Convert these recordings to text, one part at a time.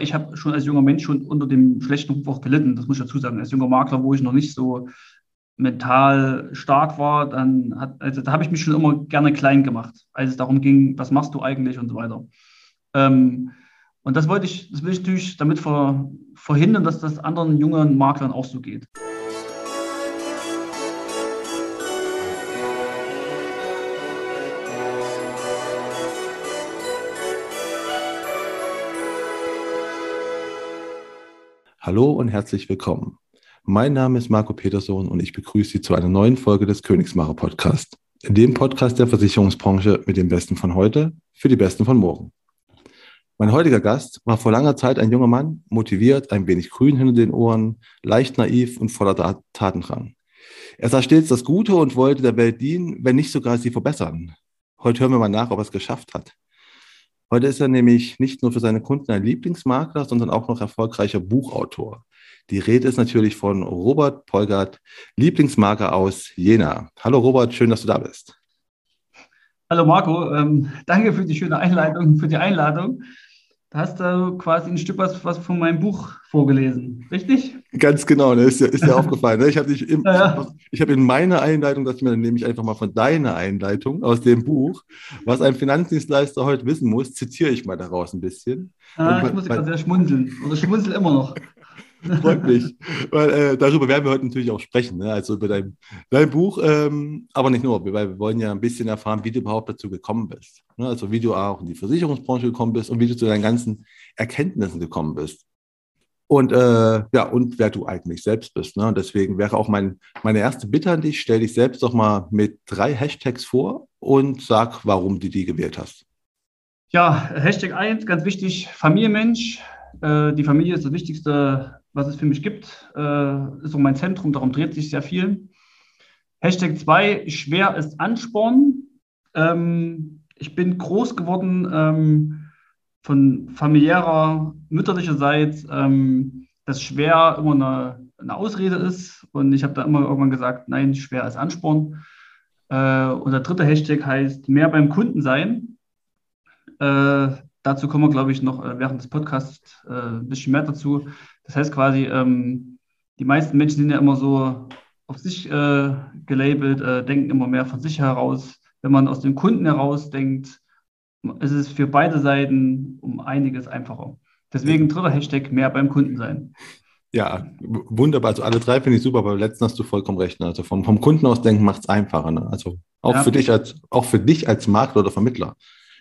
Ich habe schon als junger Mensch schon unter dem schlechten Ruf auch gelitten, das muss ich dazu sagen. Als junger Makler, wo ich noch nicht so mental stark war, dann hat, also da habe ich mich schon immer gerne klein gemacht, als es darum ging, was machst du eigentlich und so weiter. Ähm, und das wollte ich, das will ich natürlich damit ver, verhindern, dass das anderen jungen Maklern auch so geht. Hallo und herzlich willkommen. Mein Name ist Marco Peterson und ich begrüße Sie zu einer neuen Folge des Königsmacher Podcast. Dem Podcast der Versicherungsbranche mit den Besten von heute für die Besten von morgen. Mein heutiger Gast war vor langer Zeit ein junger Mann, motiviert, ein wenig grün hinter den Ohren, leicht naiv und voller Tatendrang. Er sah stets das Gute und wollte der Welt dienen, wenn nicht sogar sie verbessern. Heute hören wir mal nach, ob er es geschafft hat. Heute ist er nämlich nicht nur für seine Kunden ein Lieblingsmakler, sondern auch noch erfolgreicher Buchautor. Die Rede ist natürlich von Robert Polgert, Lieblingsmakler aus Jena. Hallo Robert, schön, dass du da bist. Hallo Marco, ähm, danke für die schöne Einleitung, für die Einladung. Da hast du quasi ein Stück was, was von meinem Buch vorgelesen, richtig? Ganz genau, ne? ist dir, ist dir aufgefallen. Ne? Ich habe ja, ja. hab in meiner Einleitung, dass ich mir dann nehme ich einfach mal von deiner Einleitung aus dem Buch, was ein Finanzdienstleister heute wissen muss, zitiere ich mal daraus ein bisschen. Ah, ich muss gerade sehr schmunzeln. Oder schmunzel immer noch. Freut mich. Weil äh, darüber werden wir heute natürlich auch sprechen. Ne? Also über dein, dein Buch, ähm, aber nicht nur, weil wir wollen ja ein bisschen erfahren, wie du überhaupt dazu gekommen bist. Ne? Also wie du auch in die Versicherungsbranche gekommen bist und wie du zu deinen ganzen Erkenntnissen gekommen bist. Und äh, ja, und wer du eigentlich selbst bist. Ne? Und deswegen wäre auch mein, meine erste Bitte an dich, stell dich selbst doch mal mit drei Hashtags vor und sag, warum du die gewählt hast. Ja, Hashtag 1, ganz wichtig, Familienmensch. Äh, die Familie ist das Wichtigste was es für mich gibt, äh, ist so mein Zentrum, darum dreht sich sehr viel. Hashtag 2, schwer ist Ansporn. Ähm, ich bin groß geworden ähm, von familiärer, mütterlicher Seite, ähm, dass schwer immer eine, eine, Ausrede ist. Und ich habe da immer irgendwann gesagt, nein, schwer ist Ansporn. Äh, und der dritte Hashtag heißt mehr beim Kunden sein. Äh, dazu kommen wir, glaube ich, noch äh, während des Podcasts äh, ein bisschen mehr dazu. Das heißt quasi, ähm, die meisten Menschen sind ja immer so auf sich äh, gelabelt, äh, denken immer mehr von sich heraus. Wenn man aus dem Kunden heraus denkt, ist es für beide Seiten um einiges einfacher. Deswegen dritter Hashtag, mehr beim Kunden sein. Ja, wunderbar. Also alle drei finde ich super, aber letzten hast du vollkommen recht. Ne? Also vom, vom Kunden aus denken macht es einfacher. Ne? Also auch ja. für dich als auch für dich als Makler oder Vermittler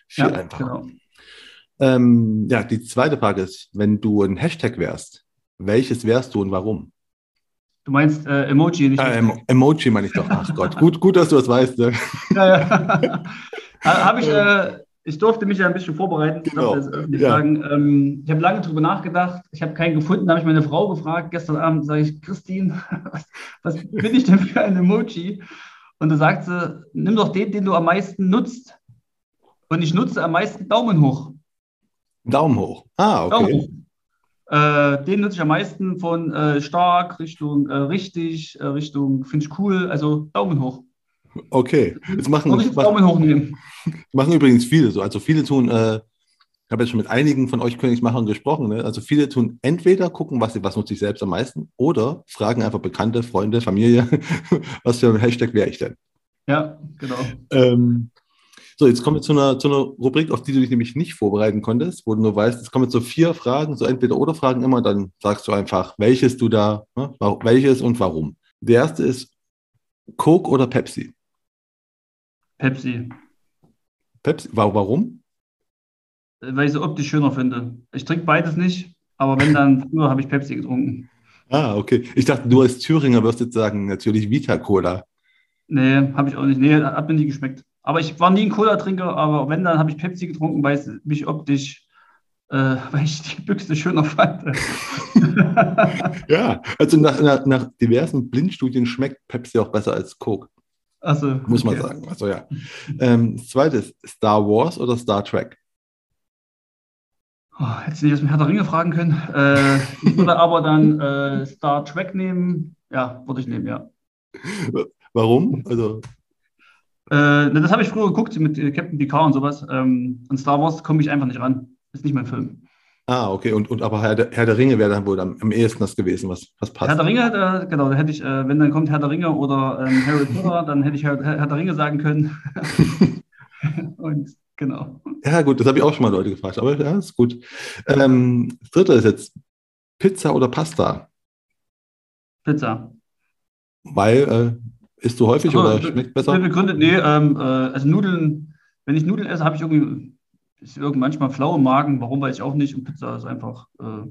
viel ja, einfacher. Genau. Ähm, ja, die zweite Frage ist, wenn du ein Hashtag wärst, welches wärst du und warum? Du meinst äh, Emoji, nicht? Ja, em Emoji meine ich doch. Ach Gott, gut, gut, dass du das weißt. Ne? Ja, ja. Habe ich, äh, ich durfte mich ja ein bisschen vorbereiten. Genau. Ich, ja. Ähm, ich habe lange darüber nachgedacht. Ich habe keinen gefunden. Da habe ich meine Frau gefragt. Gestern Abend sage ich, Christine, was, was bin ich denn für ein Emoji? Und da sagt sie, nimm doch den, den du am meisten nutzt. Und ich nutze am meisten Daumen hoch. Daumen hoch. Ah, okay. Daumen hoch. Äh, den nutze ich am meisten von äh, stark Richtung äh, richtig, äh, Richtung finde ich cool, also Daumen hoch. Okay, jetzt machen, ich Daumen hoch nehmen. machen übrigens viele so. Also viele tun, äh, ich habe jetzt schon mit einigen von euch Königsmachern gesprochen, ne? also viele tun entweder gucken, was, was nutze ich selbst am meisten, oder fragen einfach Bekannte, Freunde, Familie, was für ein Hashtag wäre ich denn? Ja, genau. Ähm, so, jetzt kommen wir zu einer, zu einer Rubrik, auf die du dich nämlich nicht vorbereiten konntest, wo du nur weißt, es kommen jetzt so vier Fragen, so entweder oder Fragen immer, dann sagst du einfach, welches du da, ne, welches und warum. Der erste ist Coke oder Pepsi? Pepsi. Pepsi, warum? Weil ich es optisch schöner finde. Ich trinke beides nicht, aber wenn dann, früher habe ich Pepsi getrunken. Ah, okay. Ich dachte, du als Thüringer wirst jetzt sagen, natürlich Vita Cola. Nee, habe ich auch nicht. Nee, hat mir nie geschmeckt. Aber ich war nie ein Cola-Trinker, aber wenn, dann habe ich Pepsi getrunken, weil es mich optisch, äh, weil ich die Büchse schöner fand. ja, also nach, nach, nach, diversen Blindstudien schmeckt Pepsi auch besser als Coke. Also, Muss man okay. sagen. Also ja. Ähm, zweites, Star Wars oder Star Trek? Oh, hätte ich nicht aus dem Herr der Ringe fragen können. Äh, ich würde aber dann äh, Star Trek nehmen. Ja, würde ich nehmen, ja. Warum? Also äh, das habe ich früher geguckt mit äh, Captain Picard und sowas. Ähm, und Star Wars komme ich einfach nicht ran. Ist nicht mein Film. Ah, okay. Und, und aber Herr der, Herr der Ringe wäre dann wohl am, am ehesten das gewesen, was, was passt. Herr der Ringe, da, genau, da hätte ich, äh, wenn dann kommt Herr der Ringe oder ähm, Harry Potter, dann hätte ich Herr, Herr der Ringe sagen können. und genau. Ja, gut, das habe ich auch schon mal Leute gefragt, aber ja, ist gut. Ähm, das dritte ist jetzt Pizza oder Pasta? Pizza. Weil, äh, isst du häufig Also, oder schmeckt besser? Begründet, nee, ähm, äh, also Nudeln, wenn ich Nudeln esse, habe ich irgendwie, ist irgendwie manchmal flau im Magen, warum weiß ich auch nicht. Und Pizza ist einfach, äh,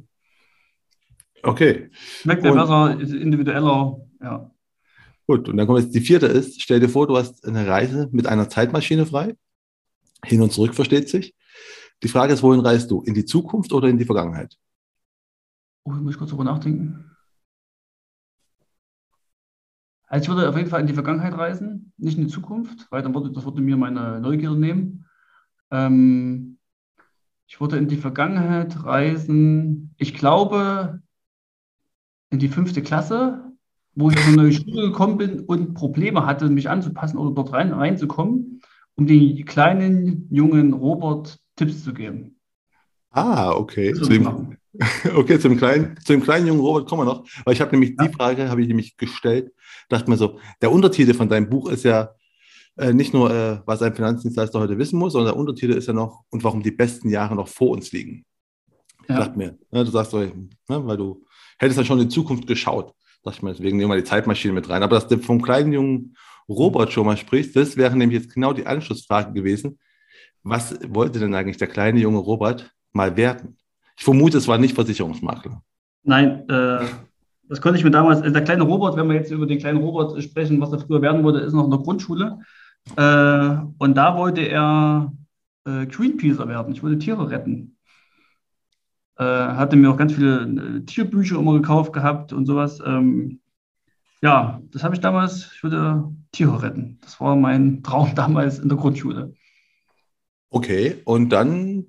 Okay, schmeckt Und- besser, ist individueller, ja. gut. Und dann kommt jetzt die vierte ist, stell dir vor, du hast eine Reise mit einer Zeitmaschine frei. Hin und zurück versteht sich. Die Frage ist, wohin reist du? In die Zukunft oder in die Vergangenheit? Oh, muss ich kurz drüber nachdenken. Also ich würde auf jeden Fall in die Vergangenheit reisen, nicht in die Zukunft, weil dann würde, das würde mir meine Neugierde nehmen. Ähm, ich würde in die Vergangenheit reisen, ich glaube, in die fünfte Klasse, wo ich auf eine neue Schule gekommen bin und Probleme hatte, mich anzupassen oder dort rein, reinzukommen, um den kleinen, jungen Robert Tipps zu geben. Ah, okay. Zu dem. okay, zum kleinen, zu dem kleinen jungen Robert kommen wir noch. Weil ich habe nämlich Ja. die Frage, habe ich nämlich gestellt, dachte mir so, der Untertitel von deinem Buch ist ja äh, nicht nur, äh, was ein Finanzdienstleister heute wissen muss, sondern der Untertitel ist ja noch, und warum die besten Jahre noch vor uns liegen. Ich Ja. dachte mir, ne, du sagst so, ne, weil du hättest ja schon in die Zukunft geschaut. Dachte ich mir, deswegen nehmen wir die Zeitmaschine mit rein. Aber dass du vom kleinen jungen Robert schon mal sprichst, das wäre nämlich jetzt genau die Anschlussfrage gewesen. Was wollte denn eigentlich der kleine junge Robert mal werden? Ich vermute, es war nicht Versicherungsmakler. Nein, äh, das konnte ich mir damals, äh, der kleine Robert, wenn wir jetzt über den kleinen Robert sprechen, was er früher werden wollte, ist noch in der Grundschule. Äh, und da wollte er äh, Greenpeacer werden. Ich wollte Tiere retten. Äh, hatte mir auch ganz viele äh, Tierbücher immer gekauft gehabt und sowas. Ähm, ja, das habe ich damals, ich wollte Tiere retten. Das war mein Traum damals in der Grundschule. Okay, und dann,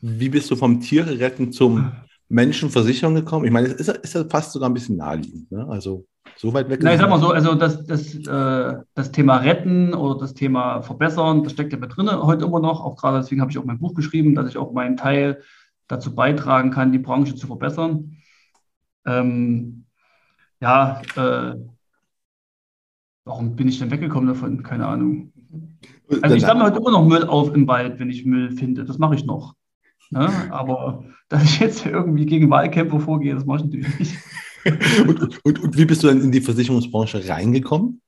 wie bist du vom Tierretten zum Menschenversicherung gekommen? Ich meine, es ist, ist ja fast sogar ein bisschen naheliegend. Ne? Also so weit weg. Na, ich sag mal so, also das, das, äh, das Thema Retten oder das Thema Verbessern, das steckt ja mit drin heute immer noch. Auch gerade deswegen habe ich auch mein Buch geschrieben, dass ich auch meinen Teil dazu beitragen kann, die Branche zu verbessern. Ähm, ja, äh, warum bin ich denn weggekommen davon? Keine Ahnung. Also ich sammle heute immer noch Müll auf im Wald, wenn ich Müll finde. Das mache ich noch. Ne? Aber dass ich jetzt irgendwie gegen Wahlkämpfer vorgehe, das mache ich natürlich nicht. und, und, und wie bist du dann in die Versicherungsbranche reingekommen?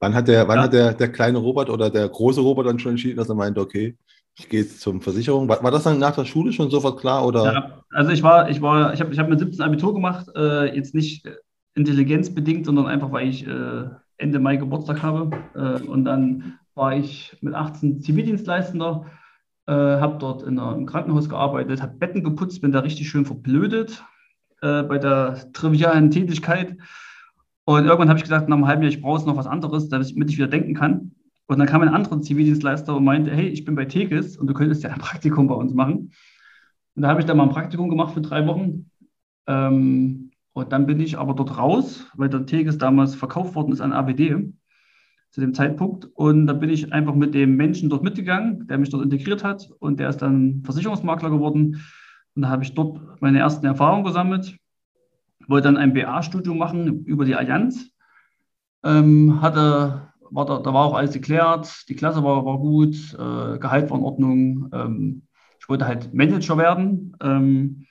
Wann hat der, wann Ja. hat der, der kleine Robert oder der große Robert dann schon entschieden, dass er meinte, okay, ich gehe jetzt zum Versicherung? War, war das dann nach der Schule schon sofort klar? Oder? Ja, also ich war, ich war, ich habe ich hab mit 17 Abitur gemacht, äh, jetzt nicht intelligenzbedingt, sondern einfach, weil ich äh, Ende Mai Geburtstag habe. Äh, und dann war ich mit 18 Zivildienstleistender, äh, habe dort in einer, im Krankenhaus gearbeitet, habe Betten geputzt, bin da richtig schön verblödet äh, bei der trivialen Tätigkeit. Und irgendwann habe ich gesagt, nach einem halben Jahr, ich brauche jetzt noch was anderes, damit ich wieder denken kann. Und dann kam ein anderer Zivildienstleister und meinte, hey, ich bin bei Tegis und du könntest ja ein Praktikum bei uns machen. Und da habe ich dann mal ein Praktikum gemacht für drei Wochen. Ähm, und dann bin ich aber dort raus, weil der Tegis damals verkauft worden ist an AWD zu dem Zeitpunkt. Und da bin ich einfach mit dem Menschen dort mitgegangen, der mich dort integriert hat. Und der ist dann Versicherungsmakler geworden. Und da habe ich dort meine ersten Erfahrungen gesammelt. Wollte dann ein BA-Studium machen über die Allianz. Ähm, hatte, war da, da war auch alles geklärt. Die Klasse war, war gut, äh, Gehalt war in Ordnung. Ähm, ich wollte halt Manager werden. Ähm,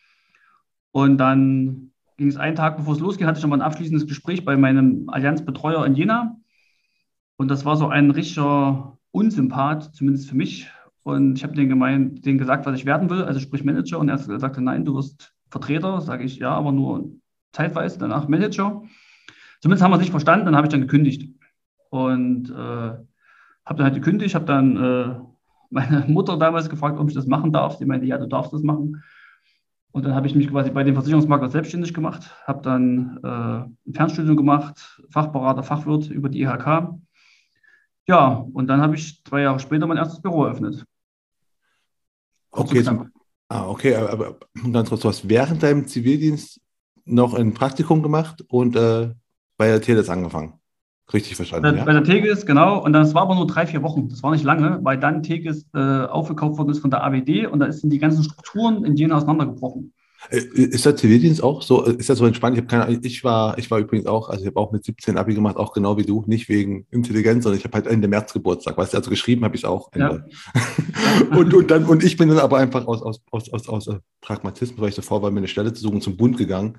und dann ging es einen Tag, bevor es losging, hatte ich nochmal ein abschließendes Gespräch bei meinem Allianzbetreuer in Jena. Und das war so ein richtiger Unsympath, zumindest für mich. Und ich habe denen, denen gesagt, was ich werden will, also sprich Manager. Und er sagte, nein, du wirst Vertreter. Sage ich, ja, aber nur zeitweise, danach Manager. Zumindest haben wir es nicht verstanden, dann habe ich dann gekündigt. Und äh, habe dann halt gekündigt, habe dann äh, meine Mutter damals gefragt, ob ich das machen darf. Sie meinte, ja, du darfst das machen. Und dann habe ich mich quasi bei dem Versicherungsmakler selbstständig gemacht, habe dann äh, ein Fernstudium gemacht, Fachberater, Fachwirt über die IHK. Ja, und dann habe ich zwei Jahre später mein erstes Büro eröffnet. Kurz Okay, zum, ah, okay, aber, aber ganz kurz, du hast während deinem Zivildienst noch ein Praktikum gemacht und äh, bei der Teles angefangen. Richtig verstanden. Bei, ja. bei der Tegis, genau. Und das war aber nur drei, vier Wochen. Das war nicht lange, weil dann Tegis äh, aufgekauft worden ist von der AWD und da sind die ganzen Strukturen in Jena auseinandergebrochen. Äh, ist der Zivildienst auch so? Äh, ist das so entspannt? Ich keine Ich war, ich war übrigens auch, also ich habe auch mit 17 Abi gemacht, auch genau wie du, nicht wegen Intelligenz, sondern ich habe halt Ende März Geburtstag. Weißt du, also geschrieben habe ich es auch. Ja. und, und, dann, und ich bin dann aber einfach aus, aus, aus, aus, aus Pragmatismus, weil ich davor war, mir eine Stelle zu suchen, zum Bund gegangen.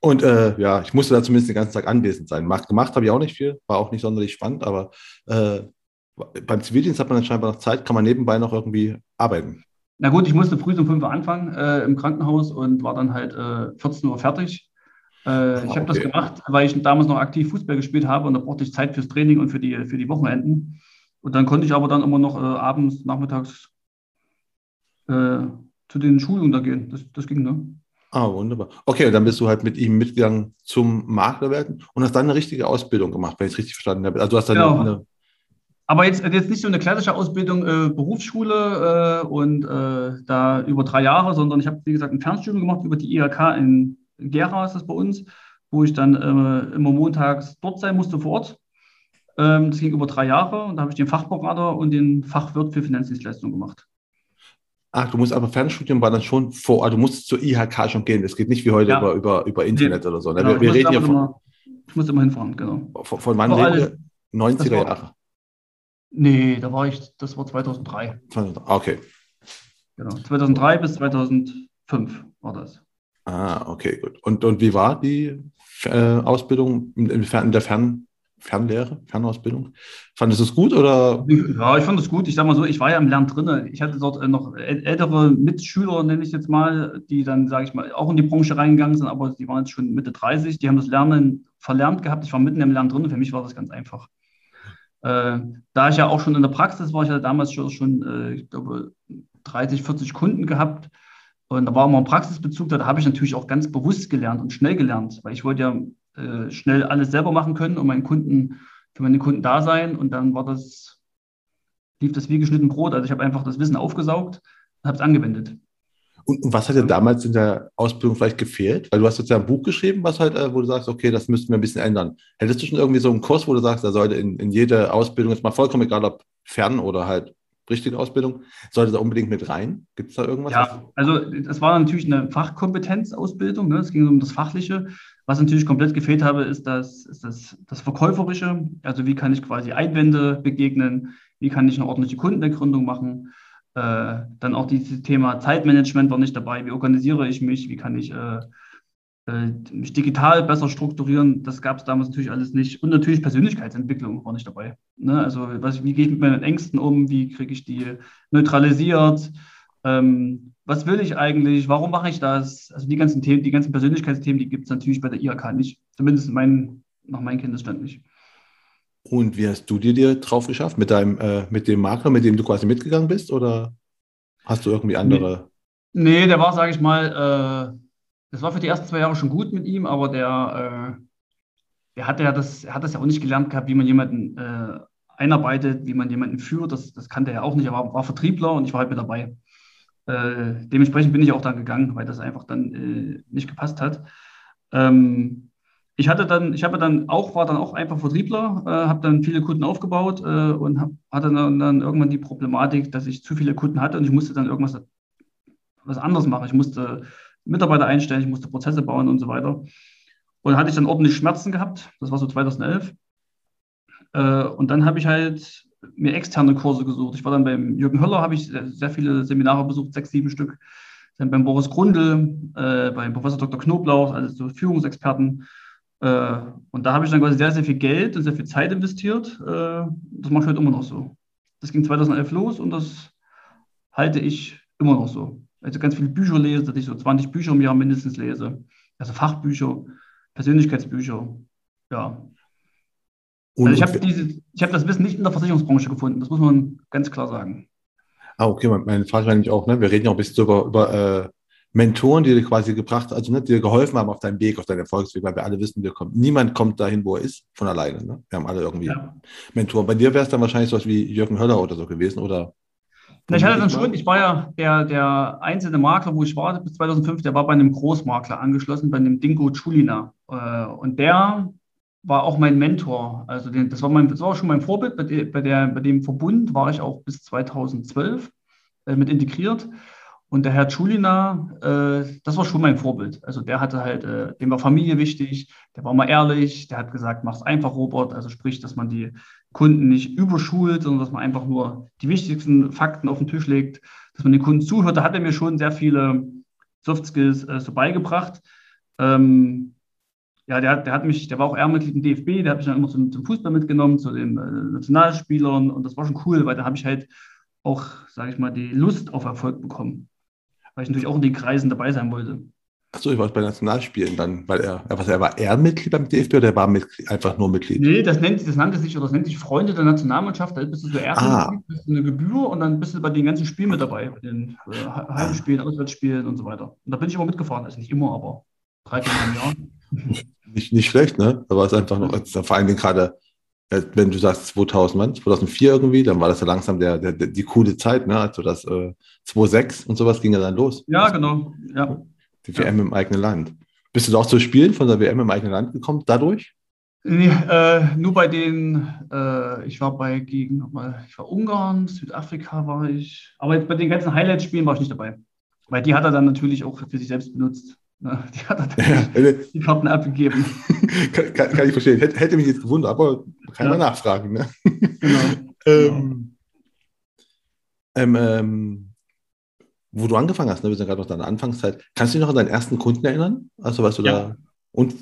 Und äh, ja, ich musste da zumindest den ganzen Tag anwesend sein. Macht, gemacht habe ich auch nicht viel, war auch nicht sonderlich spannend, aber äh, beim Zivildienst hat man dann scheinbar noch Zeit, kann man nebenbei noch irgendwie arbeiten. Na gut, ich musste früh um 5 Uhr anfangen äh, im Krankenhaus und war dann halt äh, 14 Uhr fertig. Äh, ah, ich habe okay. das gemacht, weil ich damals noch aktiv Fußball gespielt habe und da brauchte ich Zeit fürs Training und für die, für die Wochenenden. Und dann konnte ich aber dann immer noch äh, abends, nachmittags äh, zu den Schulungen da gehen. Das, das ging, ne? Ah, wunderbar. Okay, dann bist du halt mit ihm mitgegangen zum Makler werden und hast dann eine richtige Ausbildung gemacht, wenn ich es richtig verstanden habe. Also du hast dann genau. eine, aber jetzt, jetzt nicht so eine klassische Ausbildung, äh, Berufsschule äh, und äh, da über drei Jahre, sondern ich habe, wie gesagt, ein Fernstudium gemacht über die IHK in Gera, ist das bei uns, wo ich dann äh, immer montags dort sein musste vor Ort. Ähm, das ging über drei Jahre und da habe ich den Fachberater und den Fachwirt für Finanzdienstleistungen gemacht. Ach, du musst aber Fernstudium war dann schon vor, also du musstest zur IHK schon gehen. Das geht nicht wie heute ja. über, über, über Internet nee. oder so. Ne? Genau, wir, wir reden ja von. Immer, ich muss immer hinfahren, genau. Von, von wann reden wir? 90er Jahre. Nee, da war ich, das war 2003. Okay. Genau, 2003 bis 2005 war das. Ah, okay, gut. Und, und wie war die äh, Ausbildung in, in der Fern, Fernlehre, Fernausbildung? Fandest du es gut oder? Ja, ich fand es gut. Ich sag mal so, ich war ja im Lernen drin. Ich hatte dort äh, noch ältere Mitschüler, nenne ich jetzt mal, die dann, sage ich mal, auch in die Branche reingegangen sind, aber die waren jetzt schon Mitte 30. Die haben das Lernen verlernt gehabt. Ich war mitten im Lernen drin. Für mich war das ganz einfach. Äh, da ich ja auch schon in der Praxis war, ich hatte damals schon, schon äh, ich glaube, 30, 40 Kunden gehabt und da war immer ein Praxisbezug, da habe ich natürlich auch ganz bewusst gelernt und schnell gelernt, weil ich wollte ja äh, schnell alles selber machen können und meinen Kunden, für meine Kunden da sein und dann war das, lief das wie geschnitten Brot. Also ich habe einfach das Wissen aufgesaugt und habe es angewendet. Und, und, was hat dir damals in der Ausbildung vielleicht gefehlt? Weil du hast jetzt ja ein Buch geschrieben, was halt, äh, wo du sagst, okay, das müssten wir ein bisschen ändern. Hättest du schon irgendwie so einen Kurs, wo du sagst, da sollte in, in jede Ausbildung, jetzt mal vollkommen egal, ob fern oder halt richtige Ausbildung, sollte da unbedingt mit rein? Gibt es da irgendwas? Ja, also es war natürlich eine Fachkompetenzausbildung, ne? es ging um das Fachliche. Was natürlich komplett gefehlt habe, ist das, ist das, das Verkäuferische. Also wie kann ich quasi Einwände begegnen? Wie kann ich eine ordentliche Kundenergründung machen? Äh, dann auch dieses Thema Zeitmanagement war nicht dabei. Wie organisiere ich mich? Wie kann ich äh, äh mich digital besser strukturieren? Das gab es damals natürlich alles nicht. Und natürlich Persönlichkeitsentwicklung war nicht dabei. Ne? Also was, wie gehe ich mit meinen Ängsten um? Wie kriege ich die neutralisiert? Ähm, was will ich eigentlich? Warum mache ich das? Also die ganzen Themen, die ganzen Persönlichkeitsthemen, die gibt es natürlich bei der IHK nicht. Zumindest mein, nach meinem Kenntnisstand nicht. Und wie hast du dir, dir drauf geschafft? Mit, deinem, äh, mit dem Makler, mit dem du quasi mitgegangen bist? Oder hast du irgendwie andere? Nee, nee der war, sage ich mal, äh, das war für die ersten zwei Jahre schon gut mit ihm, aber der, äh, der hat ja das, hat das ja auch nicht gelernt gehabt, wie man jemanden äh, einarbeitet, wie man jemanden führt. Das, das kannte er auch nicht. Er war, war Vertriebler und ich war halt mit dabei. Äh, dementsprechend bin ich auch dann gegangen, weil das einfach dann äh, nicht gepasst hat. Ähm, ich hatte dann, ich habe dann auch, war dann auch einfach Vertriebler, äh, habe dann viele Kunden aufgebaut äh, und hab, hatte dann, dann, irgendwann die Problematik, dass ich zu viele Kunden hatte und ich musste dann irgendwas was anderes machen. Ich musste Mitarbeiter einstellen, ich musste Prozesse bauen und so weiter. Und hatte ich dann ordentlich Schmerzen gehabt. Das war so 2011. Äh, und dann habe ich halt mir externe Kurse gesucht. Ich war dann beim Jürgen Höller, habe ich sehr viele Seminare besucht, sechs, sieben Stück. Dann beim Boris Grundl, äh, beim Professor Dr. Knoblauch, also Führungsexperten. Äh, und da habe ich dann quasi sehr, sehr viel Geld und sehr viel Zeit investiert. Äh, das mache ich heute immer noch so. Das ging 2011 los und das halte ich immer noch so. Also ganz viele Bücher lese, dass ich so 20 Bücher im Jahr mindestens lese. Also Fachbücher, Persönlichkeitsbücher. Ja. Also ich habe hab das Wissen nicht in der Versicherungsbranche gefunden, das muss man ganz klar sagen. Ah, okay, meine Frage war nämlich auch, ne? wir reden ja auch ein bisschen über, über äh, Mentoren, die dir quasi gebracht, also ne, die dir geholfen haben auf deinem Weg, auf deinem Erfolgsweg, weil wir alle wissen, wir kommen, niemand kommt dahin, wo er ist, von alleine. Ne? Wir haben alle irgendwie ja. Mentoren. Bei dir wäre es dann wahrscheinlich so was wie Jürgen Höller oder so gewesen, oder? Na, ich hatte dann schon, ich war ja der, der einzelne Makler, wo ich war bis 2005, der war bei einem Großmakler angeschlossen, bei einem Dingo Chulina. Äh, und der war auch mein Mentor. Also den, das, war mein, das war schon mein Vorbild. Bei, der, bei dem Verbund war ich auch bis 2012 äh, mit integriert. Und der Herr Schulina, äh, das war schon mein Vorbild. Also der hatte halt, äh, dem war Familie wichtig, der war mal ehrlich, der hat gesagt, mach's einfach, Robert. Also sprich, dass man die Kunden nicht überschult, sondern dass man einfach nur die wichtigsten Fakten auf den Tisch legt, dass man den Kunden zuhört. Da hat er mir schon sehr viele Soft Skills äh, so beigebracht. Ähm, ja, der, der hat mich, der war auch Ehrenmitglied im DFB, der hat mich dann immer zum, zum Fußball mitgenommen, zu den äh, Nationalspielern und das war schon cool, weil da habe ich halt auch, sage ich mal, die Lust auf Erfolg bekommen weil ich natürlich auch in den Kreisen dabei sein wollte. Achso, ich war bei Nationalspielen dann, weil er, was, er war Ehrenmitglied beim DFB oder er war Mitglied, einfach nur Mitglied? Nee, das nennt, das nannte sich, oder das nennt sich Freunde der Nationalmannschaft, da bist du so Ehrenmitglied, ah. bist du eine Gebühr und dann bist du bei den ganzen Spielen mit dabei, bei den äh, Heimspielen, Auswärtsspielen und so weiter. Und da bin ich immer mitgefahren, also nicht immer, aber drei, vier Mal im Jahr. Nicht, nicht schlecht, ne? Da war es einfach noch, vor allem gerade äh, wenn du sagst 2000, wann? 2004 irgendwie, dann war das ja langsam der, der, die coole Zeit, ne? Also das äh, 2006 und sowas ging ja dann los. Ja, genau. Ja. Die WM ja. im eigenen Land. Bist du da auch zu Spielen von der WM im eigenen Land gekommen dadurch? Nee, äh, nur bei den, äh, ich war bei gegen, ich war Ungarn, Südafrika war ich, aber bei den ganzen Highlight-Spielen war ich nicht dabei. Weil die hat er dann natürlich auch für sich selbst benutzt. Die hat er ja, die Karten abgegeben. kann, kann, kann, ich verstehen. Hätte, hätte, mich jetzt gewundert, aber kann ja. man nachfragen. Ne? Genau. ähm, ähm, ähm, wo du angefangen hast, ne? wir sind gerade noch deiner Anfangszeit. Kannst du dich noch an deinen ersten Kunden erinnern? Also, was du ja. da. Und,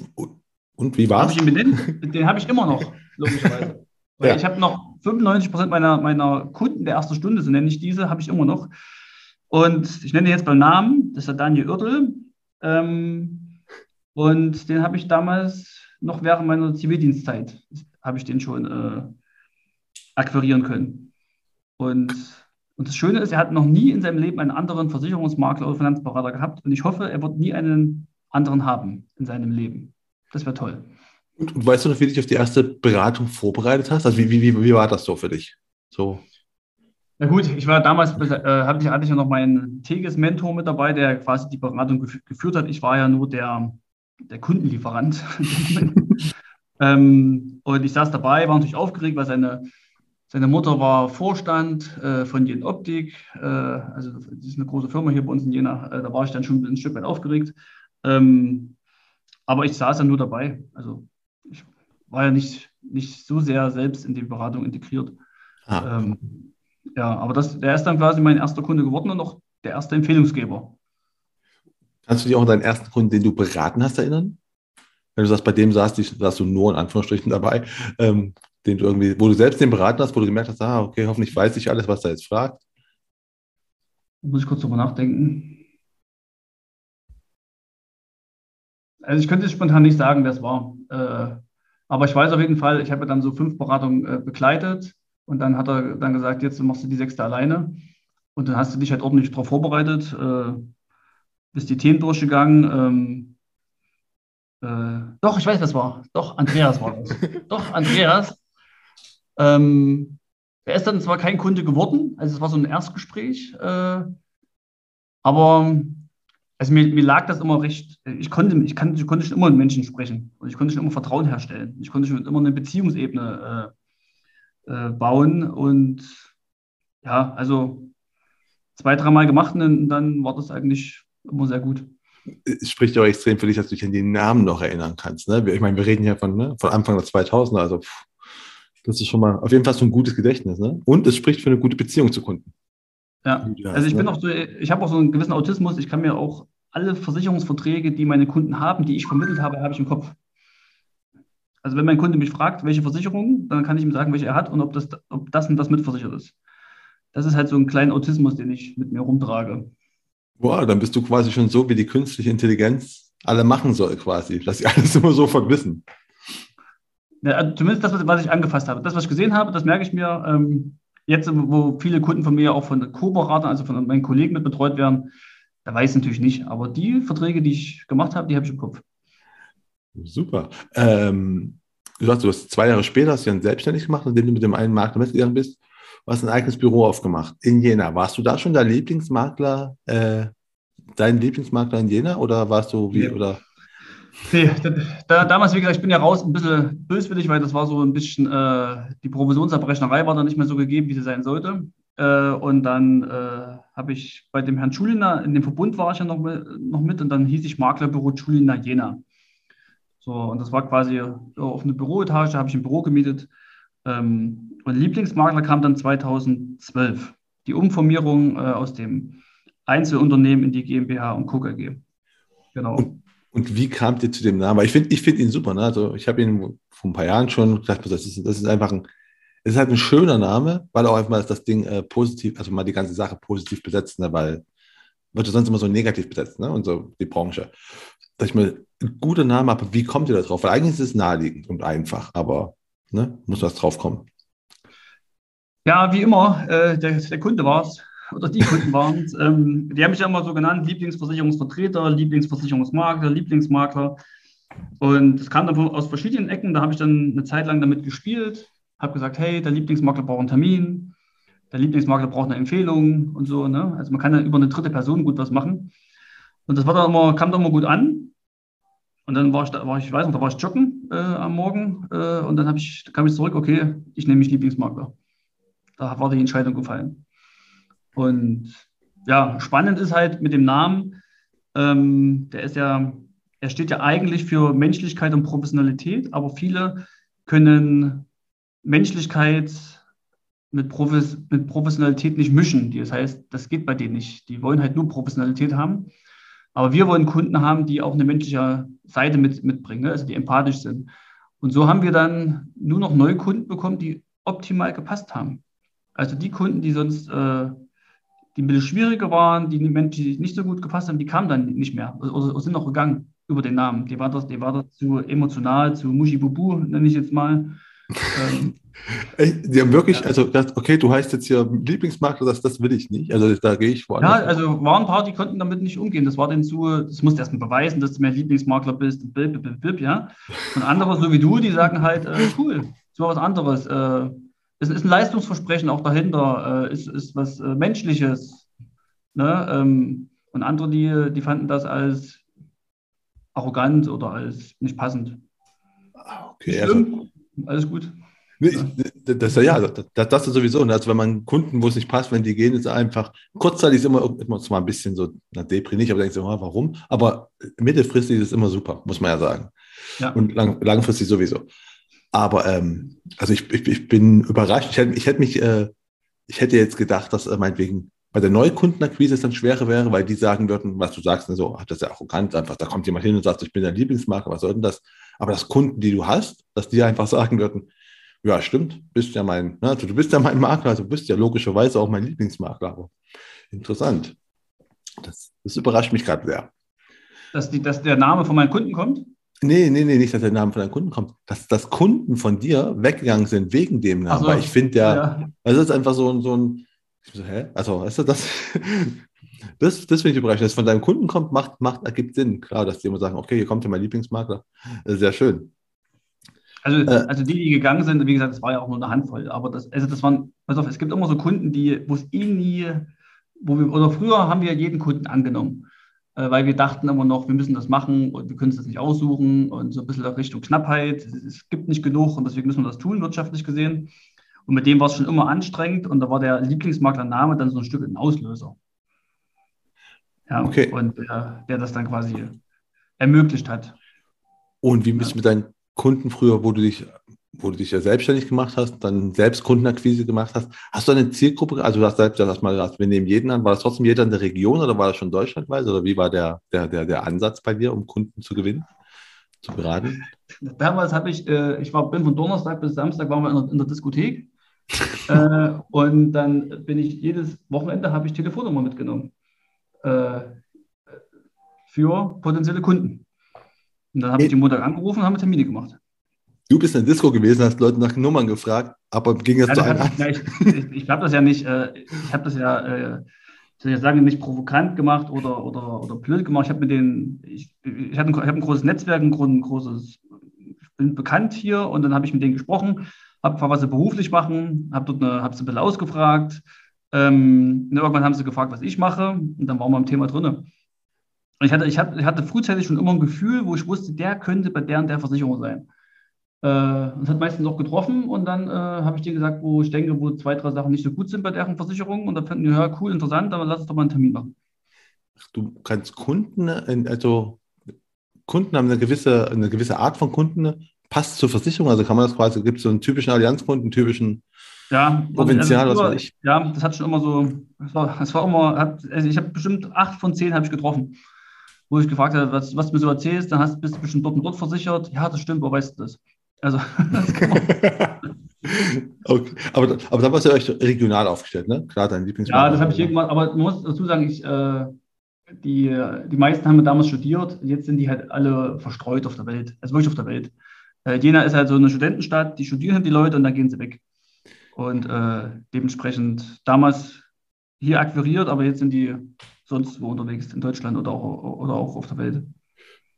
und wie war es? Den habe ich immer noch, logischerweise. Weil ja. ich habe noch 95 Prozent meiner, meiner Kunden der ersten Stunde, so nenne ich diese, habe ich immer noch. Und ich nenne jetzt beim Namen, das ist der Daniel Oertel. Ähm, und den habe ich damals noch während meiner Zivildienstzeit, habe ich den schon äh, akquirieren können. Und, und das Schöne ist, er hat noch nie in seinem Leben einen anderen Versicherungsmakler oder Finanzberater gehabt. Und ich hoffe, er wird nie einen anderen haben in seinem Leben. Das wäre toll. Und, weißt du noch, wie du dich auf die erste Beratung vorbereitet hast? Also wie, wie, wie, wie war das so für dich? So. Na gut, ich war damals, äh, hatte, ich, ja noch meinen Teges-Mentor mit dabei, der quasi die Beratung gef geführt hat. Ich war ja nur der, der Kundenlieferant. ähm, und ich saß dabei, war natürlich aufgeregt, weil seine, seine Mutter war Vorstand äh, von Jen Optik. Äh, also, das ist eine große Firma hier bei uns in Jena. Äh, da war ich dann schon ein Stück weit aufgeregt. Ähm, aber ich saß ja nur dabei. Also, ich war ja nicht, nicht so sehr selbst in die Beratung integriert. Ah. Ähm, ja, aber das, der ist dann quasi mein erster Kunde geworden und auch der erste Empfehlungsgeber. Kannst du dich auch an deinen ersten Kunden, den du beraten hast, erinnern? Wenn du sagst, bei dem saß, saß du nur in Anführungsstrichen dabei, ähm, den du irgendwie, wo du selbst den beraten hast, wo du gemerkt hast, ah, okay, hoffentlich weiß ich alles, was er jetzt fragt. Muss ich kurz drüber nachdenken. Also ich könnte es spontan nicht sagen, wer es war. Äh, aber ich weiß auf jeden Fall, ich habe dann so fünf Beratungen äh, begleitet und dann hat er dann gesagt, jetzt machst du die sechste alleine. Und dann hast du dich halt ordentlich darauf vorbereitet, äh, bist die Themen durchgegangen. Ähm, äh, doch, ich weiß, was war. Doch, Andreas war das. doch, Andreas. Ähm, er ist dann zwar kein Kunde geworden, also es war so ein Erstgespräch, äh, aber also mir, mir, lag das immer recht, ich konnte, ich, kann, ich konnte schon immer mit Menschen sprechen und ich konnte schon immer Vertrauen herstellen. Ich konnte schon immer eine Beziehungsebene äh, bauen. Und ja, also zwei, dreimal gemacht und dann war das eigentlich immer sehr gut. Es spricht ja auch extrem für dich, dass du dich an die Namen noch erinnern kannst. Ne? Ich meine, wir reden ja von, ne, von Anfang der 2000er, also pff, das ist schon mal auf jeden Fall so ein gutes Gedächtnis. Ne? Und es spricht für eine gute Beziehung zu Kunden. Ja, also ich bin ne? auch so, ich habe auch so einen gewissen Autismus. Ich kann mir auch alle Versicherungsverträge, die meine Kunden haben, die ich vermittelt habe, habe ich im Kopf. Also wenn mein Kunde mich fragt, welche Versicherung, dann kann ich ihm sagen, welche er hat und ob das, ob das und das mitversichert ist. Das ist halt so ein kleiner Autismus, den ich mit mir rumtrage. Boah, dann bist du quasi schon so, wie die künstliche Intelligenz alle machen soll, quasi, dass sie alles immer sofort wissen. Ja, also zumindest das, was ich angefasst habe. Das, was ich gesehen habe, das merke ich mir ähm, jetzt, wo viele Kunden von mir auch von Co-Beratern, also von meinen Kollegen mit betreut werden. Da weiß ich natürlich nicht. Aber die Verträge, die ich gemacht habe, die habe ich im Kopf. Super. Ähm, du sagst, du hast zwei Jahre später hast du dann selbstständig gemacht, indem du mit dem einen Makler mitgegangen bist. Du hast ein eigenes Büro aufgemacht in Jena. Warst du da schon der Lieblingsmakler, äh, dein Lieblingsmakler in Jena oder warst du wie, nee. oder? Nee, da, damals, wie gesagt, ich bin ja raus ein bisschen böswillig, weil das war so ein bisschen, äh, die Provisionsabrechnerei war da nicht mehr so gegeben, wie sie sein sollte. Äh, und dann äh, habe ich bei dem Herrn Schuliner, in dem Verbund war ich ja noch, noch mit und dann hieß ich Maklerbüro Schuliner Jena. So, und das war quasi auf eine Büroetage, habe ich ein Büro gemietet. Ähm, und Lieblingsmakler kam dann 2012. Die Umformierung äh, aus dem Einzelunternehmen in die GmbH und KKG. Genau. Und, und, wie kamt ihr zu dem Namen? Ich finde ich find ihn super. Ne? Also ich habe ihn vor ein paar Jahren schon gedacht, das ist, das ist einfach ein, es ist halt ein schöner Name, weil auch einfach mal das Ding äh, positiv, also mal die ganze Sache positiv besetzt, ne? weil wird sonst immer so negativ besetzt, ne? Und so die Branche. Sag ich mal, ein guter Name, aber wie kommt ihr da drauf? Weil eigentlich ist es naheliegend und einfach, aber ne, muss was drauf kommen. Ja, wie immer, äh, der, der, Kunde war es oder die Kunden waren es. Ähm, die haben mich ja immer so genannt, Lieblingsversicherungsvertreter, Lieblingsversicherungsmakler, Lieblingsmakler. Und es kam dann aus verschiedenen Ecken. Da habe ich dann eine Zeit lang damit gespielt, habe gesagt, hey, der Lieblingsmakler braucht einen Termin, der Lieblingsmakler braucht eine Empfehlung und so. Ne? Also man kann ja über eine dritte Person gut was machen. Und das war dann immer, kam dann immer gut an. Und dann war ich, da, war ich, weiß noch, da war ich joggen äh, am Morgen äh, und dann ich, kam ich zurück, okay, ich nehme mich Lieblingsmakler. Da war die Entscheidung gefallen. Und ja, spannend ist halt mit dem Namen, ähm, der ist ja, er steht ja eigentlich für Menschlichkeit und Professionalität, aber viele können Menschlichkeit mit, Profes mit Professionalität nicht mischen. Das heißt, das geht bei denen nicht. Die wollen halt nur Professionalität haben. Aber wir wollen Kunden haben, die auch eine menschliche Seite mit, mitbringen, ne? also die empathisch sind. Und so haben wir dann nur noch neue Kunden bekommen, die optimal gepasst haben. Also die Kunden, die sonst äh, die ein bisschen schwieriger waren, die Menschen, die nicht so gut gepasst haben, die kamen dann nicht mehr oder, oder sind noch gegangen über den Namen. Die war das, die war das zu emotional, zu Muschi-Bubu, nenne ich jetzt mal. ähm, die haben wirklich, also das, okay, du heißt jetzt hier Lieblingsmakler, das, das will ich nicht. Also da gehe ich woanders. Ja, also waren ein paar, die konnten damit nicht umgehen. Das war denn zu, das musst du erstmal beweisen, dass du mein Lieblingsmakler bist, bip, bip, bip, ja. Und andere, so wie du, die sagen halt, äh, cool, ist mal was anderes. Äh, es ist ein Leistungsversprechen auch dahinter, äh, ist, ist was äh, Menschliches. Ne? Ähm, und andere, die, die fanden das als arrogant oder als nicht passend. Ah, okay, also, alles gut. Das, ja, das, das ist sowieso. Also wenn man Kunden, wo es nicht passt, wenn die gehen, ist einfach, kurzzeitig ist immer, immer zwar ein bisschen so, na, Depri nicht, aber denkst du, oh, warum? Aber mittelfristig ist es immer super, muss man ja sagen. Ja. Und lang, langfristig sowieso. Aber ähm, also ich, ich, ich, bin überrascht. Ich hätte, ich hätte mich, äh, ich hätte jetzt gedacht, dass äh, meinetwegen bei der Neukundenakquise es dann schwerer wäre, weil die sagen würden, was du sagst, ne, so, das ist ja arrogant, einfach, da kommt jemand hin und sagt, ich bin dein Lieblingsmarke, was soll denn das? Aber das Kunden, die du hast, dass die einfach sagen würden, ja, stimmt, bist ja mein, also du bist ja mein Makler, also du bist ja logischerweise auch mein Lieblingsmakler. Aber interessant. Das, das überrascht mich gerade sehr. Dass, die, dass der Name von meinen Kunden kommt? Nee, nee, nee, nicht, dass der Name von deinen Kunden kommt. Dass, dass Kunden von dir weggegangen sind wegen dem Namen. So. Weil ich finde ja, ja, das ist einfach so, so ein, so, hä? Also, weißt du, das, das, das finde ich überraschend. Dass es von deinem Kunden kommt, macht, macht, ergibt Sinn. Klar, dass die immer sagen, okay, hier kommt ja mein Lieblingsmakler. Sehr schön. Also, äh, also die, die gegangen sind, wie gesagt, das war ja auch nur eine Handvoll. Aber das, also das waren, pass auf, es gibt immer so Kunden, die, wo es eh nie, wo wir, oder früher haben wir jeden Kunden angenommen. Äh, weil wir dachten immer noch, wir müssen das machen und wir können es das nicht aussuchen und so ein bisschen Richtung Knappheit. Es gibt nicht genug und deswegen müssen wir das tun, wirtschaftlich gesehen. Und mit dem war es schon immer anstrengend und da war der Lieblingsmaklername dann so ein Stück ein Auslöser. Ja, okay. Und der, der das dann quasi ermöglicht hat. Und wie bist du mit deinen Kunden früher, wo du dich wo du dich ja selbstständig gemacht hast, dann selbst Kundenakquise gemacht hast, hast du eine Zielgruppe, also du hast selbst das mal gesagt, wir nehmen jeden an, war das trotzdem jeder in der Region oder war das schon deutschlandweit oder wie war der, der, der, der Ansatz bei dir, um Kunden zu gewinnen, zu beraten? Damals habe ich, äh, ich war, bin von Donnerstag bis Samstag waren wir in der, in der Diskothek äh, und dann bin ich jedes Wochenende habe ich Telefonnummer mitgenommen äh, für potenzielle Kunden. Und dann habe ich die Montag angerufen und haben Termine gemacht. Du bist in der Disco gewesen, hast Leute nach Nummern gefragt, aber ging es ja, zu einem ja, Ich, ich, ich habe das ja nicht, äh, ich habe das ja, äh, soll ich sagen, nicht provokant gemacht oder, oder, oder blöd gemacht. Ich habe mit den, ich, ich habe ein, hab ein großes Netzwerk, ein, ein großes, ich bin bekannt hier und dann habe ich mit denen gesprochen, habe gefragt, was sie beruflich machen, habe dort eine, hab sie ein bisschen ausgefragt. Ähm, irgendwann haben sie gefragt, was ich mache und dann waren wir am Thema drin. Ich hatte, ich, hatte, ich hatte frühzeitig schon immer ein Gefühl, wo ich wusste, der könnte bei der und der Versicherung sein. Äh, das hat meistens auch getroffen und dann äh, habe ich dir gesagt, wo ich denke, wo zwei, drei Sachen nicht so gut sind bei deren Versicherung und dann fanden die, ja, cool, interessant, aber lass uns doch mal einen Termin machen. Du kannst Kunden, also Kunden haben eine gewisse, eine gewisse Art von Kunden, passt zur Versicherung, also kann man das quasi, gibt es so einen typischen Allianzkunden, einen typischen ja, Provinzial, also was weiß ich. Ja, das hat schon immer so, das war, das war immer, hat, also ich habe bestimmt acht von zehn habe ich getroffen, wo ich gefragt habe, was, was du mir so erzählst, dann hast, bist du bestimmt dort und dort versichert. Ja, das stimmt, wo weißt du das? Also, das okay. aber, aber da warst du euch regional aufgestellt, ne? Klar, dein Lieblingsmarkt. Ja, das habe ich hier gemacht, aber man muss dazu sagen, ich, äh, die, die meisten haben damals studiert, jetzt sind die halt alle verstreut auf der Welt, also wirklich auf der Welt. Äh, Jena ist halt so eine Studentenstadt, die studieren die Leute und dann gehen sie weg. Und äh, dementsprechend damals hier akquiriert, aber jetzt sind die sonst wo unterwegs, in Deutschland oder auch, oder auch auf der Welt.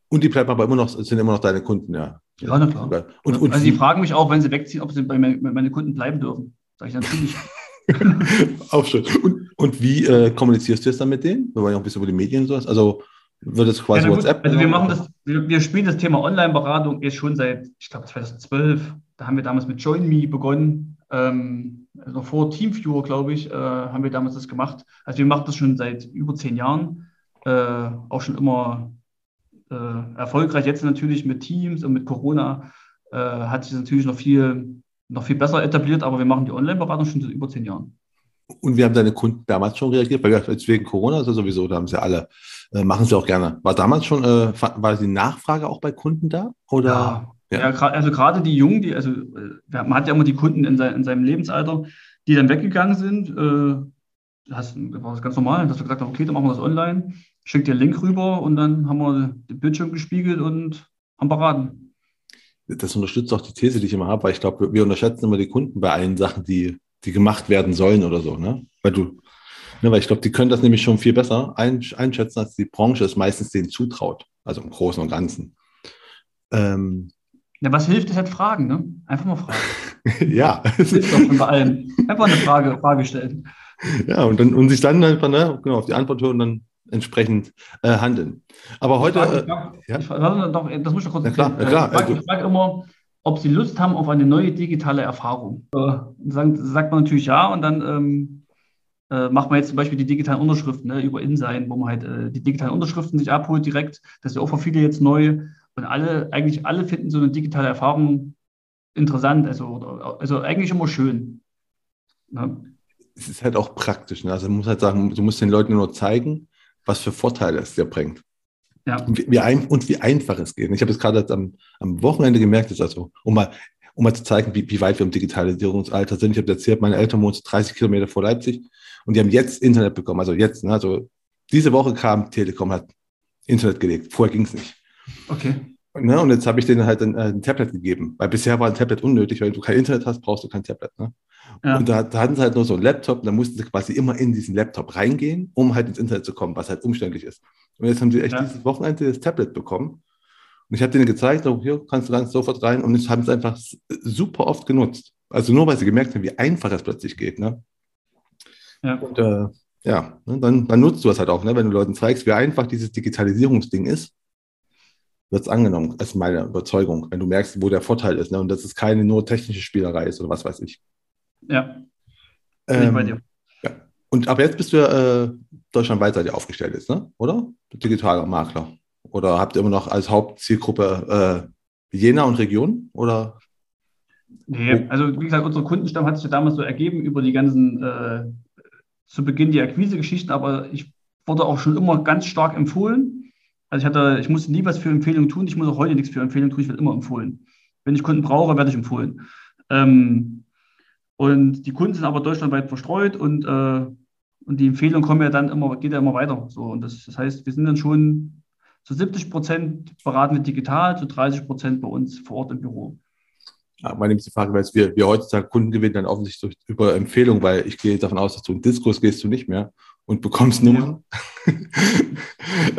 Und die bleiben aber immer noch, sind immer noch deine Kunden, ja. Ja, na klar. Und, und also die fragen mich auch, wenn sie wegziehen, ob sie bei meinen Kunden bleiben dürfen. Sag ich natürlich. auch schön. Und, und wie äh, kommunizierst du jetzt dann mit denen? Wir wollen ja auch ein bisschen über die Medien und sowas. Also wird es quasi ja, WhatsApp? Also wir machen das, wir, wir spielen das Thema Online-Beratung jetzt schon seit, ich glaube, 2012. Da haben wir damals mit Join Me begonnen. Ähm, also vor Teamviewer, glaube ich, äh, haben wir damals das gemacht. Also wir machen das schon seit über zehn Jahren. Äh, auch schon immer äh, erfolgreich. Jetzt natürlich mit Teams und mit Corona äh, hat sich das natürlich noch viel, noch viel besser etabliert, aber wir machen die Online-Beratung schon seit über zehn Jahren. Und wie haben deine Kunden damals schon reagiert? Weil jetzt wegen Corona ist ja sowieso, da haben sie alle, äh, machen sie auch gerne. War damals schon, äh, war die Nachfrage auch bei Kunden da? Oder? Ja, ja. ja also gerade die Jungen, die, also äh, man hat ja immer die Kunden in, sein, in seinem Lebensalter, die dann weggegangen sind. Äh, das war das ganz normal, dass wir gesagt haben, okay, dann machen wir das online schickt dir einen Link rüber und dann haben wir den Bildschirm gespiegelt und haben beraten. Das unterstützt auch die These, die ich immer habe, weil ich glaube, wir unterschätzen immer die Kunden bei allen Sachen, die, die gemacht werden sollen oder so. Ne? Weil du, ne, weil ich glaube, die können das nämlich schon viel besser einschätzen, als die Branche es meistens denen zutraut. Also im Großen und Ganzen. Ähm, ja, was hilft, ist halt Fragen, ne? Einfach mal fragen. ja. Das hilft doch schon bei allen. Einfach eine Frage, Frage stellen. Ja, und, dann, und sich dann einfach ne, genau, auf die Antwort hören und dann entsprechend äh, handeln. Aber heute. Frage, äh, ja? ich, doch, das muss ich kurz ja, klar, ja, klar. Ich frage, also, frage immer, ob Sie Lust haben auf eine neue digitale Erfahrung. Äh, sagen, sagt man natürlich ja und dann ähm, äh, macht man jetzt zum Beispiel die digitalen Unterschriften ne, über InSign, wo man halt äh, die digitalen Unterschriften sich abholt direkt. Das ist ja auch für viele jetzt neu. Und alle, eigentlich alle finden so eine digitale Erfahrung interessant, also, also eigentlich immer schön. Ne? Es ist halt auch praktisch. Ne? Also man muss halt sagen, du musst den Leuten nur zeigen, was für Vorteile es dir bringt. Ja. Und, wie, ein, und wie einfach es geht. Ich habe es gerade am, am Wochenende gemerkt, ist also, um mal, um mal zu zeigen, wie, wie weit wir im Digitalisierungsalter sind. Ich habe erzählt, meine Eltern wohnen 30 Kilometer vor Leipzig und die haben jetzt Internet bekommen. Also jetzt, ne, also diese Woche kam Telekom, hat Internet gelegt. Vorher ging es nicht. Okay. Ne, und jetzt habe ich denen halt ein, ein, Tablet gegeben, weil bisher war ein Tablet unnötig, weil du kein Internet hast, brauchst du kein Tablet. Ne? Ja. Und da, da, hatten sie halt nur so einen Laptop, und da mussten sie quasi immer in diesen Laptop reingehen, um halt ins Internet zu kommen, was halt umständlich ist. Und jetzt haben sie echt ja. dieses Wochenende das Tablet bekommen. Und ich habe denen gezeigt, so, hier kannst du ganz sofort rein. Und das haben sie einfach super oft genutzt. Also nur, weil sie gemerkt haben, wie einfach es plötzlich geht. Ne? Ja. Und äh, ja, ne, dann, dann nutzt du es halt auch, ne? wenn du Leuten zeigst, wie einfach dieses Digitalisierungsding ist wird es angenommen. Das ist meine Überzeugung, wenn du merkst, wo der Vorteil ist. Ne? Und dass es keine nur technische Spielerei ist oder was weiß ich. Ja. Ähm, bei dir. Ja. Und aber jetzt bist du ja äh, deutschlandweit seid ihr aufgestellt jetzt, ne? oder? Digitaler Makler. Oder habt ihr immer noch als Hauptzielgruppe äh, Jena und Region? Oder? Nee, also wie gesagt, unser Kundenstamm hat sich ja damals so ergeben über die ganzen äh, zu Beginn die Akquise-Geschichten, aber ich wurde auch schon immer ganz stark empfohlen. Also ich hatte, ich musste nie was für Empfehlungen tun, ich muss auch heute nichts für Empfehlungen tun, ich werde immer empfohlen. Wenn ich Kunden brauche, werde ich empfohlen. Ähm, und die Kunden sind aber deutschlandweit verstreut und, äh, und die Empfehlungen kommen ja dann immer, geht ja immer weiter. So, und das, das heißt, wir sind dann schon zu 70 Prozent beraten wir digital, zu 30 Prozent bei uns vor Ort im Büro. Ja, meine nächste Frage jetzt, wir, wir heutzutage Kunden gewinnen dann offensichtlich über Empfehlung, weil ich gehe davon aus, dass du in Diskurs gehst du nicht mehr und bekommst Nummern. Ja.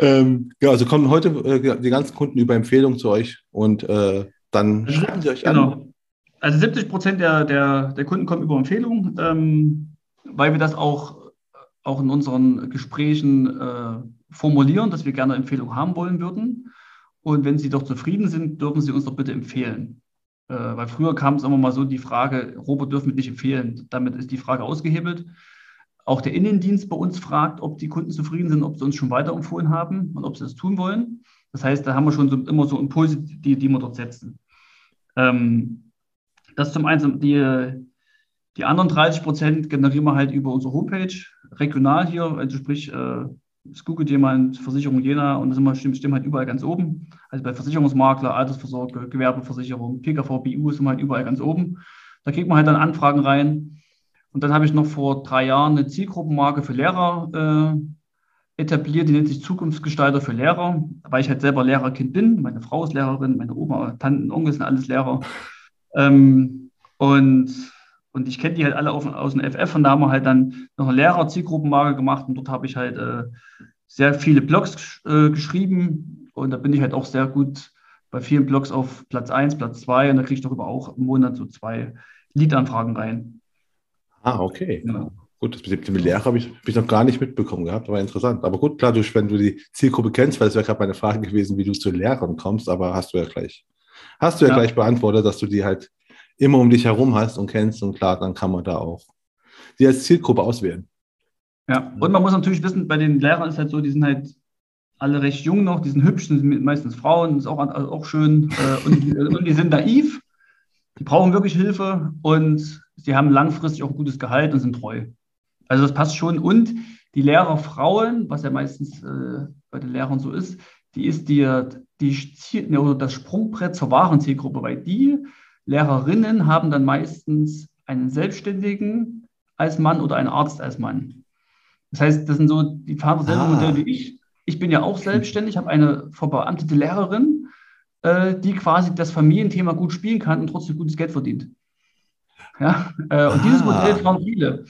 ähm, ja, also kommen heute äh, die ganzen Kunden über Empfehlung zu euch und äh, dann schreiben sie euch genau. an. Also 70 Prozent der, der, der Kunden kommen über Empfehlung, ähm, weil wir das auch, auch in unseren Gesprächen äh, formulieren, dass wir gerne Empfehlungen haben wollen würden. Und wenn Sie doch zufrieden sind, dürfen Sie uns doch bitte empfehlen. Äh, weil früher kam es immer mal so die Frage, Robert dürfen wir nicht empfehlen. Damit ist die Frage ausgehebelt. Auch der Innendienst bei uns fragt, ob die Kunden zufrieden sind, ob sie uns schon weiterempfohlen haben und ob sie das tun wollen. Das heißt, da haben wir schon so, immer so Impulse, die, die wir dort setzen. Ähm, das zum einen die, die anderen 30 Prozent generieren wir halt über unsere Homepage, regional hier, also sprich, äh, es googelt jemand Versicherung Jena und da sind wir stimmt, stimmt halt überall ganz oben. Also bei Versicherungsmakler, Altersvorsorge, Gewerbeversicherung, PKV, BU sind wir halt überall ganz oben. Da kriegt man halt dann Anfragen rein. Und dann habe ich noch vor drei Jahren eine Zielgruppenmarke für Lehrer äh, etabliert, die nennt sich Zukunftsgestalter für Lehrer, weil ich halt selber Lehrerkind bin. Meine Frau ist Lehrerin, meine Oma, Tanten, Onkel sind alles Lehrer. Ähm, und, und ich kenne die halt alle auf, aus dem FF und da haben wir halt dann noch eine Lehrer-Zielgruppenmarke gemacht und dort habe ich halt äh, sehr viele Blogs äh, geschrieben und da bin ich halt auch sehr gut bei vielen Blogs auf Platz 1, Platz 2 und da kriege ich darüber auch im Monat so zwei Liedanfragen rein. Ah, okay. Ja. Gut, das mit dem Lehrer habe ich, hab ich noch gar nicht mitbekommen gehabt, aber interessant. Aber gut, klar, du, wenn du die Zielgruppe kennst, weil das wäre gerade meine Frage gewesen, wie du zu Lehrern kommst, aber hast du ja gleich, hast du ja, ja. gleich beantwortet, dass du die halt immer um dich herum hast und kennst und klar, dann kann man da auch die als Zielgruppe auswählen. Ja, und man muss natürlich wissen, bei den Lehrern ist halt so, die sind halt alle recht jung noch, die sind hübsch, sind meistens Frauen, ist auch, also auch schön äh, und, und die sind naiv, die brauchen wirklich Hilfe und sie haben langfristig auch ein gutes Gehalt und sind treu. Also das passt schon. Und die Lehrerfrauen, was ja meistens äh, bei den Lehrern so ist, die ist die, die Ziel, oder das Sprungbrett zur wahren Zielgruppe, weil die Lehrerinnen haben dann meistens einen Selbstständigen als Mann oder einen Arzt als Mann. Das heißt, das sind so, die fahren dasselbe ah. Wie ich. Ich bin ja auch selbstständig, habe eine verbeamtete Lehrerin, äh, die quasi das Familienthema gut spielen kann und trotzdem gutes Geld verdient. Ja, äh, und ah. dieses Modell fahren viele.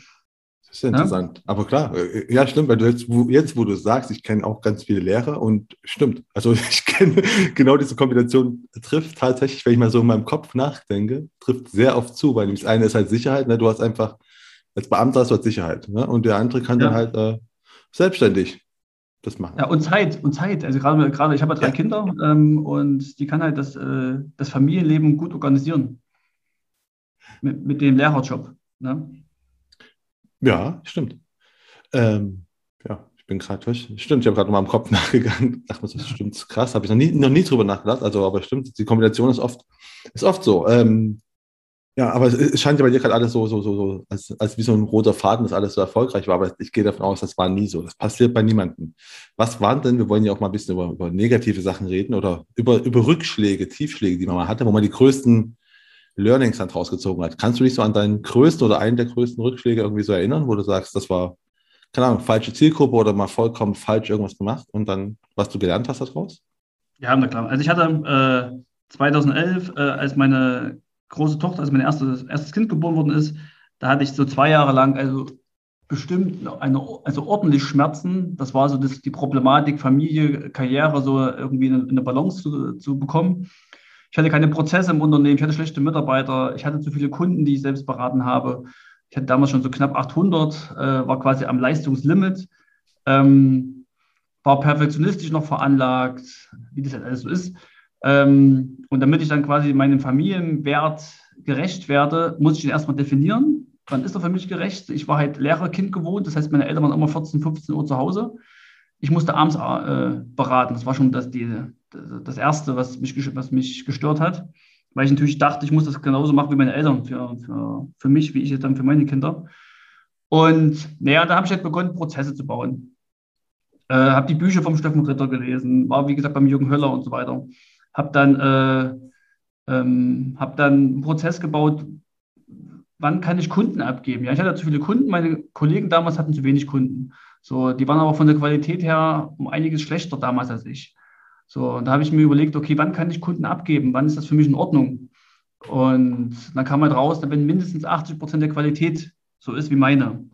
Das ist interessant. Ja? Aber klar, äh, ja, stimmt, weil du jetzt, wo, jetzt, wo du sagst, ich kenne auch ganz viele Lehrer und stimmt. Also ich kenne genau diese Kombination trifft tatsächlich, wenn ich mal so in meinem Kopf nachdenke, trifft sehr oft zu, weil das eine ist halt Sicherheit, ne? du hast einfach, als Beamter hast du halt Sicherheit, ne? und der andere kann ja. dann halt äh, selbstständig das machen. Ja, und Zeit, und Zeit. Also gerade, gerade ich habe ja drei ja. Kinder ähm, und die kann halt das, äh, das Familienleben gut organisieren. Mit, mit dem Lehrerjob. Ne? Ja, stimmt. Ähm, ja, ich bin gerade durch. Stimmt, ich habe gerade mal im Kopf nachgegangen. Dachte mir, das stimmt krass. Habe ich noch nie, noch nie drüber nachgedacht. Also, aber stimmt, die Kombination ist oft, ist oft so. Ähm, ja, aber es scheint ja bei dir gerade alles so, so, so, so als, als wie so ein roter Faden, dass alles so erfolgreich war. Aber ich gehe davon aus, das war nie so. Das passiert bei niemandem. Was waren denn, wir wollen ja auch mal ein bisschen über, über negative Sachen reden oder über, über Rückschläge, Tiefschläge, die man mal hatte, wo man die größten Learnings dann rausgezogen hat. Kannst du dich so an deinen größten oder einen der größten Rückschläge irgendwie so erinnern, wo du sagst, das war, keine Ahnung, falsche Zielgruppe oder mal vollkommen falsch irgendwas gemacht und dann, was du gelernt hast daraus? Ja, na klar. Also ich hatte äh, 2011, äh, als meine große Tochter, als mein erstes, erstes Kind geboren worden ist, da hatte ich so zwei Jahre lang, also bestimmt eine, also ordentlich Schmerzen. Das war so das, die Problematik, Familie, Karriere so irgendwie in, in eine Balance zu, zu bekommen. Ich hatte keine Prozesse im Unternehmen, ich hatte schlechte Mitarbeiter, ich hatte zu viele Kunden, die ich selbst beraten habe. Ich hatte damals schon so knapp 800, äh, war quasi am Leistungslimit, ähm, war perfektionistisch noch veranlagt, wie das halt alles so ist. Ähm, und damit ich dann quasi meinem Familienwert gerecht werde, muss ich ihn erstmal definieren. Wann ist er für mich gerecht? Ich war halt Lehrerkind gewohnt, das heißt, meine Eltern waren immer 14, 15 Uhr zu Hause. Ich musste abends äh, beraten. Das war schon das, die, das Erste, was mich, was mich gestört hat, weil ich natürlich dachte, ich muss das genauso machen wie meine Eltern, für, für, für mich, wie ich es dann für meine Kinder. Und naja, da habe ich halt begonnen, Prozesse zu bauen. Äh, habe die Bücher vom Steffen Ritter gelesen, war wie gesagt beim Jürgen Höller und so weiter. Habe dann, äh, ähm, hab dann einen Prozess gebaut, wann kann ich Kunden abgeben? Ja, ich hatte zu viele Kunden, meine Kollegen damals hatten zu wenig Kunden. So, die waren aber von der Qualität her um einiges schlechter damals als ich. So, und da habe ich mir überlegt, okay, wann kann ich Kunden abgeben? Wann ist das für mich in Ordnung? Und dann kam halt raus, wenn mindestens 80 Prozent der Qualität so ist wie meine.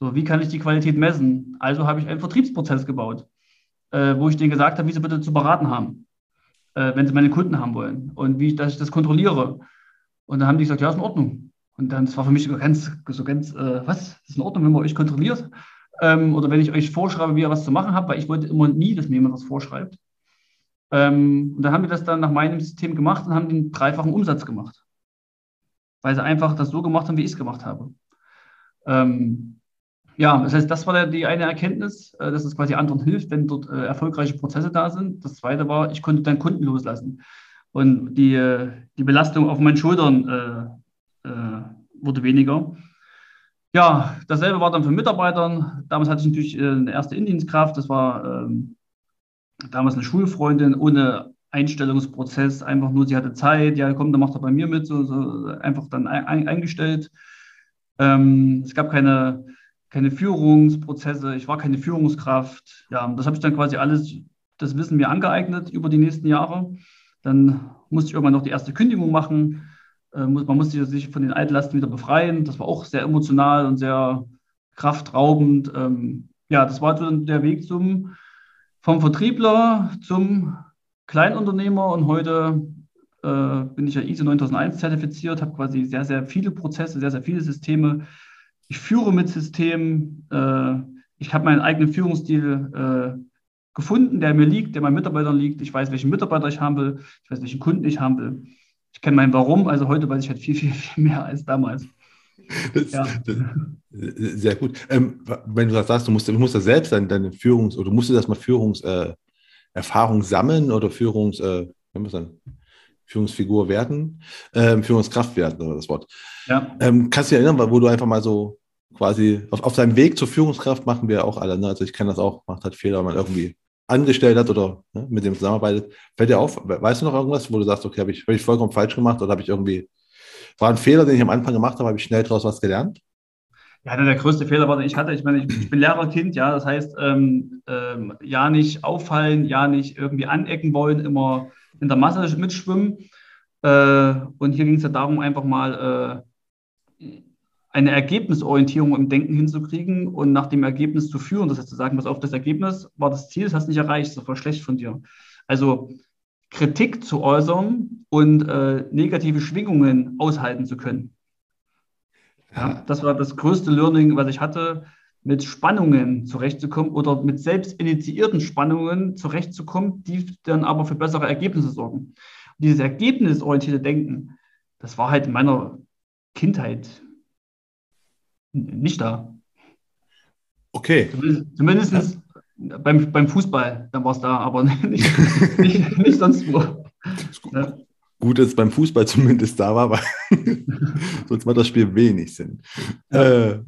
So, wie kann ich die Qualität messen? Also habe ich einen Vertriebsprozess gebaut, äh, wo ich denen gesagt habe, wie sie bitte zu beraten haben, äh, wenn sie meine Kunden haben wollen und wie ich, dass ich das kontrolliere. Und dann haben die gesagt, ja, ist in Ordnung. Und dann, das war für mich ganz, so ganz, äh, was, ist in Ordnung, wenn man euch kontrolliert? ähm, oder wenn ich euch vorschreibe, wie ihr was zu machen habt, weil ich wollte immer nie, dass mir jemand was vorschreibt. Ähm, und dann haben wir das dann nach meinem System gemacht und haben den dreifachen Umsatz gemacht. Weil sie einfach das so gemacht haben, wie ich es gemacht habe. Ähm, ja, das heißt, das war die eine Erkenntnis, äh, dass es quasi anderen hilft, wenn dort äh, erfolgreiche Prozesse da sind. Das zweite war, ich konnte dann Kunden loslassen. Und die, die Belastung auf meinen Schultern äh, äh, wurde weniger. Ja, dasselbe war dann für Mitarbeitern. Damals hatte ich natürlich äh, eine erste Indienstkraft. Das war ähm, damals eine Schulfreundin ohne Einstellungsprozess. Einfach nur, sie hatte Zeit. Ja, komm, dann macht er bei mir mit. So, so einfach dann ein, eingestellt. Ähm, es gab keine, keine Führungsprozesse. Ich war keine Führungskraft. Ja, das habe ich dann quasi alles, das Wissen mir angeeignet über die nächsten Jahre. Dann musste ich irgendwann noch die erste Kündigung machen. Äh, man musste sich von den Altlasten wieder befreien. Das war auch sehr emotional und sehr kraftraubend. Ähm, ja, das war so der Weg zum, vom Vertriebler zum Kleinunternehmer und heute äh, bin ich ja ISO 9001 zertifiziert, habe quasi sehr, sehr viele Prozesse, sehr, sehr viele Systeme. Ich führe mit Systemen. Äh, ich habe meinen eigenen Führungsstil äh, gefunden, der mir liegt, der meinen Mitarbeitern liegt. Ich weiß, welchen Mitarbeiter ich haben will. Ich weiß, welchen Kunden ich haben will ich kenne mein Warum, also heute weiß ich halt viel, viel, viel mehr als damals. Das, ja. das, sehr gut. Ähm, wenn du das sagst, du musst, du musst ja selbst deine, deine Führungs- oder musst du das mal Führungserfahrung äh, sammeln oder Führungs, äh, Führungsfigur werden, ähm, Führungskraft werden, oder das Wort. Ja. Ähm, kannst du dich erinnern, wo du einfach mal so quasi auf, auf deinem Weg zur Führungskraft machen wir auch alle. Ne? Also ich kenne das auch, macht halt Fehler, wenn man irgendwie angestellt hat oder ne, mit dem zusammenarbeitet. Fällt dir auf, weißt du noch irgendwas, wo du sagst, okay, habe ich, hab ich vollkommen falsch gemacht oder habe ich irgendwie, war ein Fehler, den ich am Anfang gemacht habe, habe ich schnell daraus was gelernt? Ja, der größte Fehler war, den ich hatte. Ich meine, ich, ich bin Lehrerkind, ja, das heißt, ähm, ähm, ja nicht auffallen, ja nicht irgendwie anecken wollen, immer in der Masse mitschwimmen. Äh, und hier ging es ja darum, einfach mal äh, eine Ergebnisorientierung im Denken hinzukriegen und nach dem Ergebnis zu führen. Das heißt, zu sagen, was auf das Ergebnis war das Ziel, das hast du nicht erreicht, das war schlecht von dir. Also Kritik zu äußern und äh, negative Schwingungen aushalten zu können. Ja, das war das größte Learning, was ich hatte, mit Spannungen zurechtzukommen oder mit selbst initiierten Spannungen zurechtzukommen, die dann aber für bessere Ergebnisse sorgen. Und dieses ergebnisorientierte Denken, das war halt in meiner Kindheit nicht da. Okay. Zumindest, zumindest. Beim, beim Fußball, dann war es da, aber nicht, nicht, nicht sonst wo. Ja. Gut, dass es beim Fußball zumindest da war, weil sonst macht das Spiel wenig Sinn. Ja. Äh,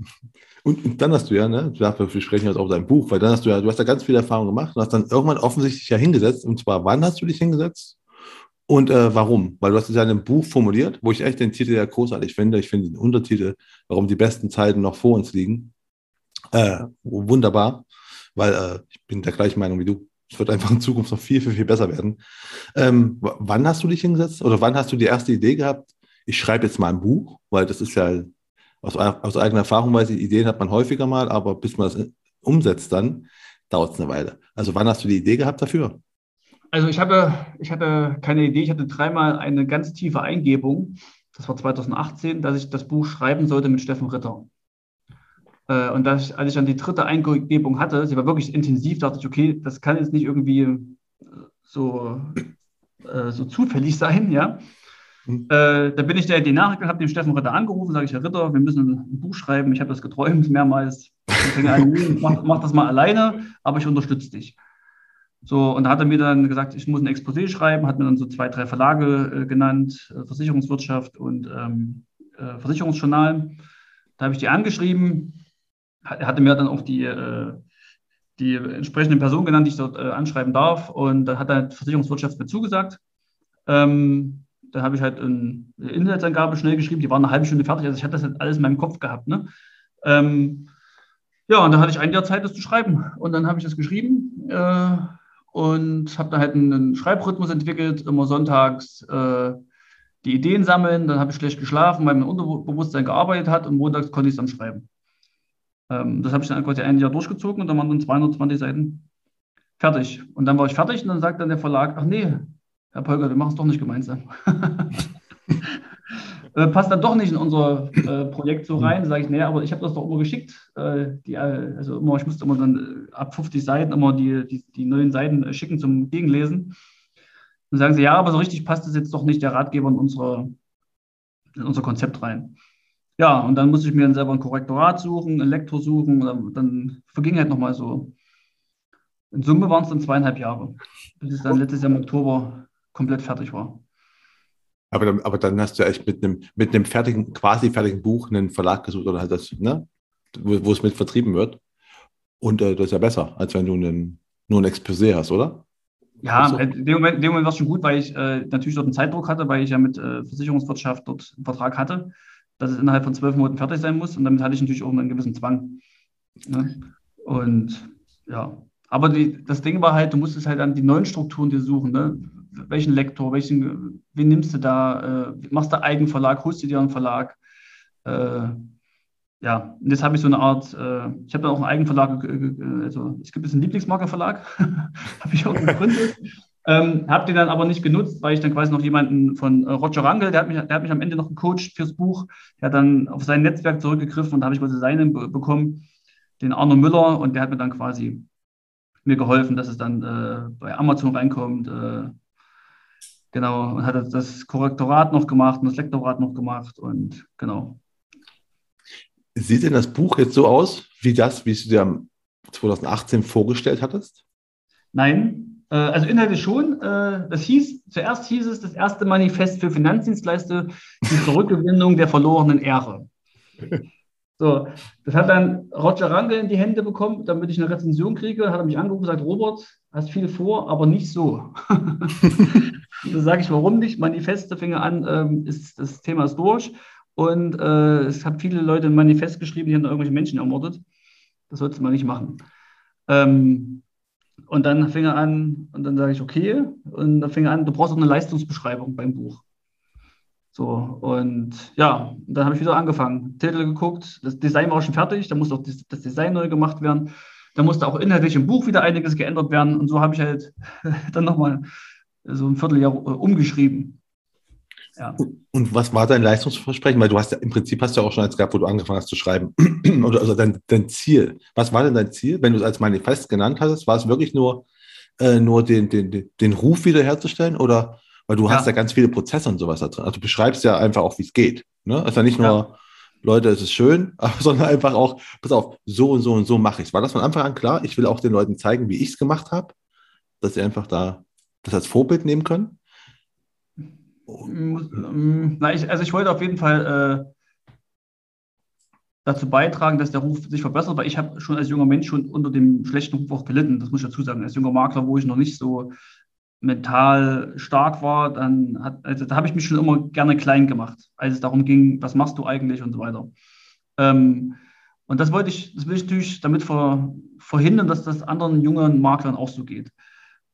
und, und, dann hast du ja, ne, wir sprechen jetzt auch dein Buch, weil dann hast du ja, du hast da ganz viel Erfahrung gemacht und hast dann irgendwann offensichtlich ja hingesetzt. Und zwar, wann hast du dich hingesetzt? Und äh, warum? Weil du hast es ja in einem Buch formuliert, wo ich echt den Titel ja großartig finde. Ich finde den Untertitel, warum die besten Zeiten noch vor uns liegen, äh, wunderbar, weil äh, ich bin der gleichen Meinung wie du. Es wird einfach in Zukunft noch viel, viel, viel besser werden. Ähm, wann hast du dich hingesetzt oder wann hast du die erste Idee gehabt? Ich schreibe jetzt mal ein Buch, weil das ist ja aus, aus eigener Erfahrung, weil Ideen hat man häufiger mal, aber bis man das umsetzt dann, dauert es eine Weile. Also wann hast du die Idee gehabt dafür? Also ich hatte, ich hatte keine Idee, ich hatte dreimal eine ganz tiefe Eingebung, das war 2018, dass ich das Buch schreiben sollte mit Steffen Ritter. Äh, und das, als ich dann die dritte Eingebung hatte, sie war wirklich intensiv, dachte ich, okay, das kann jetzt nicht irgendwie äh, so, äh, so zufällig sein, ja. Mhm. Äh, da bin ich der nachgegangen, habe den Steffen Ritter angerufen, sage ich, Herr Ritter, wir müssen ein Buch schreiben, ich habe das geträumt mehrmals. Ich an, mach, mach das mal alleine, aber ich unterstütze dich. So, und da hat er mir dann gesagt, ich muss ein Exposé schreiben, hat mir dann so zwei, drei Verlage äh, genannt, äh, Versicherungswirtschaft und ähm, äh, Versicherungsjournal. Da habe ich die angeschrieben. Hatte mir dann auch die, äh, die entsprechende Person genannt, die ich dort äh, anschreiben darf. Und da hat er Versicherungswirtschaft mir zugesagt. Ähm, da habe ich halt eine Inhaltsangabe schnell geschrieben, die war eine halbe Stunde fertig. Also ich hatte das halt alles in meinem Kopf gehabt. Ne? Ähm, ja, und dann hatte ich ein Jahr Zeit, das zu schreiben. Und dann habe ich das geschrieben. Äh, und habe da halt einen Schreibrhythmus entwickelt, immer sonntags die Ideen sammeln, dann habe ich schlecht geschlafen, weil mein Unterbewusstsein gearbeitet hat und montags konnte ich es dann schreiben. Ähm, das habe ich dann quasi ein Jahr durchgezogen und dann waren dann 220 Seiten fertig. Und dann war ich fertig und dann sagt dann der Verlag, ach nee, Herr Polger, wir machen es doch nicht gemeinsam. äh, passt dann doch nicht in unser äh, Projekt so rein. Sage ich, nee, aber ich habe das doch immer geschickt. Äh, die, äh, also immer, ich musste immer dann äh, ab 50 Seiten immer die, die, die neuen Seiten schicken zum Gegenlesen. Dann sagen sie, ja, aber so richtig passt das jetzt doch nicht der Ratgeber in, unsere, in unser Konzept rein. Ja, und dann musste ich mir dann selber ein Korrektorat suchen, ein Lektor suchen. Dann, dann verging halt nochmal so. In Summe waren es dann zweieinhalb Jahre, bis es dann letztes Jahr im Oktober komplett fertig war. Aber dann, aber dann hast du echt mit einem, mit einem fertigen, quasi fertigen Buch einen Verlag gesucht oder halt das, ne? Wo, wo es mit vertrieben wird. Und äh, das ist ja besser, als wenn du einen, nur ein Exposé hast, oder? Ja, so. in dem Moment, in dem Moment war es schon gut, weil ich äh, natürlich dort einen Zeitdruck hatte, weil ich ja mit äh, Versicherungswirtschaft dort einen Vertrag hatte, dass es innerhalb von zwölf Monaten fertig sein muss. Und damit hatte ich natürlich auch einen gewissen Zwang. Ne? Und ja, aber die, das Ding war halt, du musstest halt an die neuen Strukturen dir suchen. Ne? welchen Lektor, welchen, wen nimmst du da, äh, machst du Eigenverlag, holst du dir einen Verlag. Äh, ja, und jetzt habe ich so eine Art, äh, ich habe da auch einen Eigenverlag, also es gibt jetzt einen Lieblingsmarkerverlag, habe ich auch gegründet. Ähm, habe den dann aber nicht genutzt, weil ich dann quasi noch jemanden von äh, Roger Rangel, der hat, mich, der hat mich am Ende noch gecoacht fürs Buch, der hat dann auf sein Netzwerk zurückgegriffen und da habe ich quasi seinen bekommen, den Arno Müller, und der hat mir dann quasi mir geholfen, dass es dann äh, bei Amazon reinkommt, äh, Genau, und hat das Korrektorat noch gemacht und das Lektorat noch gemacht und genau. Sieht denn das Buch jetzt so aus, wie das, wie du dir 2018 vorgestellt hattest? Nein, also inhaltlich schon. Äh, das hieß, zuerst hieß es das erste Manifest für Finanzdienstleister, die Zurückgewinnung der verlorenen Ehre. So, das hat dann Roger Rangel in die Hände bekommen, damit ich eine Rezension kriege. Hat er mich angerufen und gesagt, Robert, hast viel vor, aber nicht so. da sage ich, warum nicht? Manifeste fing an, ähm, ist, das Thema ist durch. Und äh, es haben viele Leute ein Manifest geschrieben, die haben irgendwelche Menschen ermordet. Das sollst du mal nicht machen. Ähm, und dann fing er an, und dann sage ich, okay. Und dann fing er an, du brauchst auch eine Leistungsbeschreibung beim Buch. So, und ja, dann habe ich wieder angefangen. Titel geguckt, das Design war schon fertig, da musste auch das Design neu gemacht werden. Da musste auch inhaltlich im Buch wieder einiges geändert werden. Und so habe ich halt dann nochmal so ein Vierteljahr äh, umgeschrieben. Ja. Und was war dein Leistungsversprechen? Weil du hast ja im Prinzip hast du ja auch schon eins gehabt, wo du angefangen hast zu schreiben. Oder also dein, dein Ziel. Was war denn dein Ziel? Wenn du es als Manifest genannt hast, war es wirklich nur, äh, nur den, den, den Ruf wiederherzustellen? Oder weil du ja. hast ja ganz viele Prozesse und sowas da drin. Also du beschreibst ja einfach auch, wie es geht. Ne? Also nicht nur, ja. Leute, es ist schön, sondern einfach auch, pass auf, so und so und so mache ich es. War das von Anfang an klar? Ich will auch den Leuten zeigen, wie ich es gemacht habe, dass sie einfach da das als Vorbild nehmen können? Na, ich, also ich wollte auf jeden Fall äh, dazu beitragen, dass der Ruf sich verbessert, weil ich habe schon als junger Mensch schon unter dem schlechten Ruf auch gelitten, das muss ich dazu sagen. Als junger Makler, wo ich noch nicht so mental stark war, dann hat, also da habe ich mich schon immer gerne klein gemacht, als es darum ging, was machst du eigentlich und so weiter. Ähm, und das wollte ich, das will ich natürlich damit ver, verhindern, dass das anderen jungen Maklern auch so geht.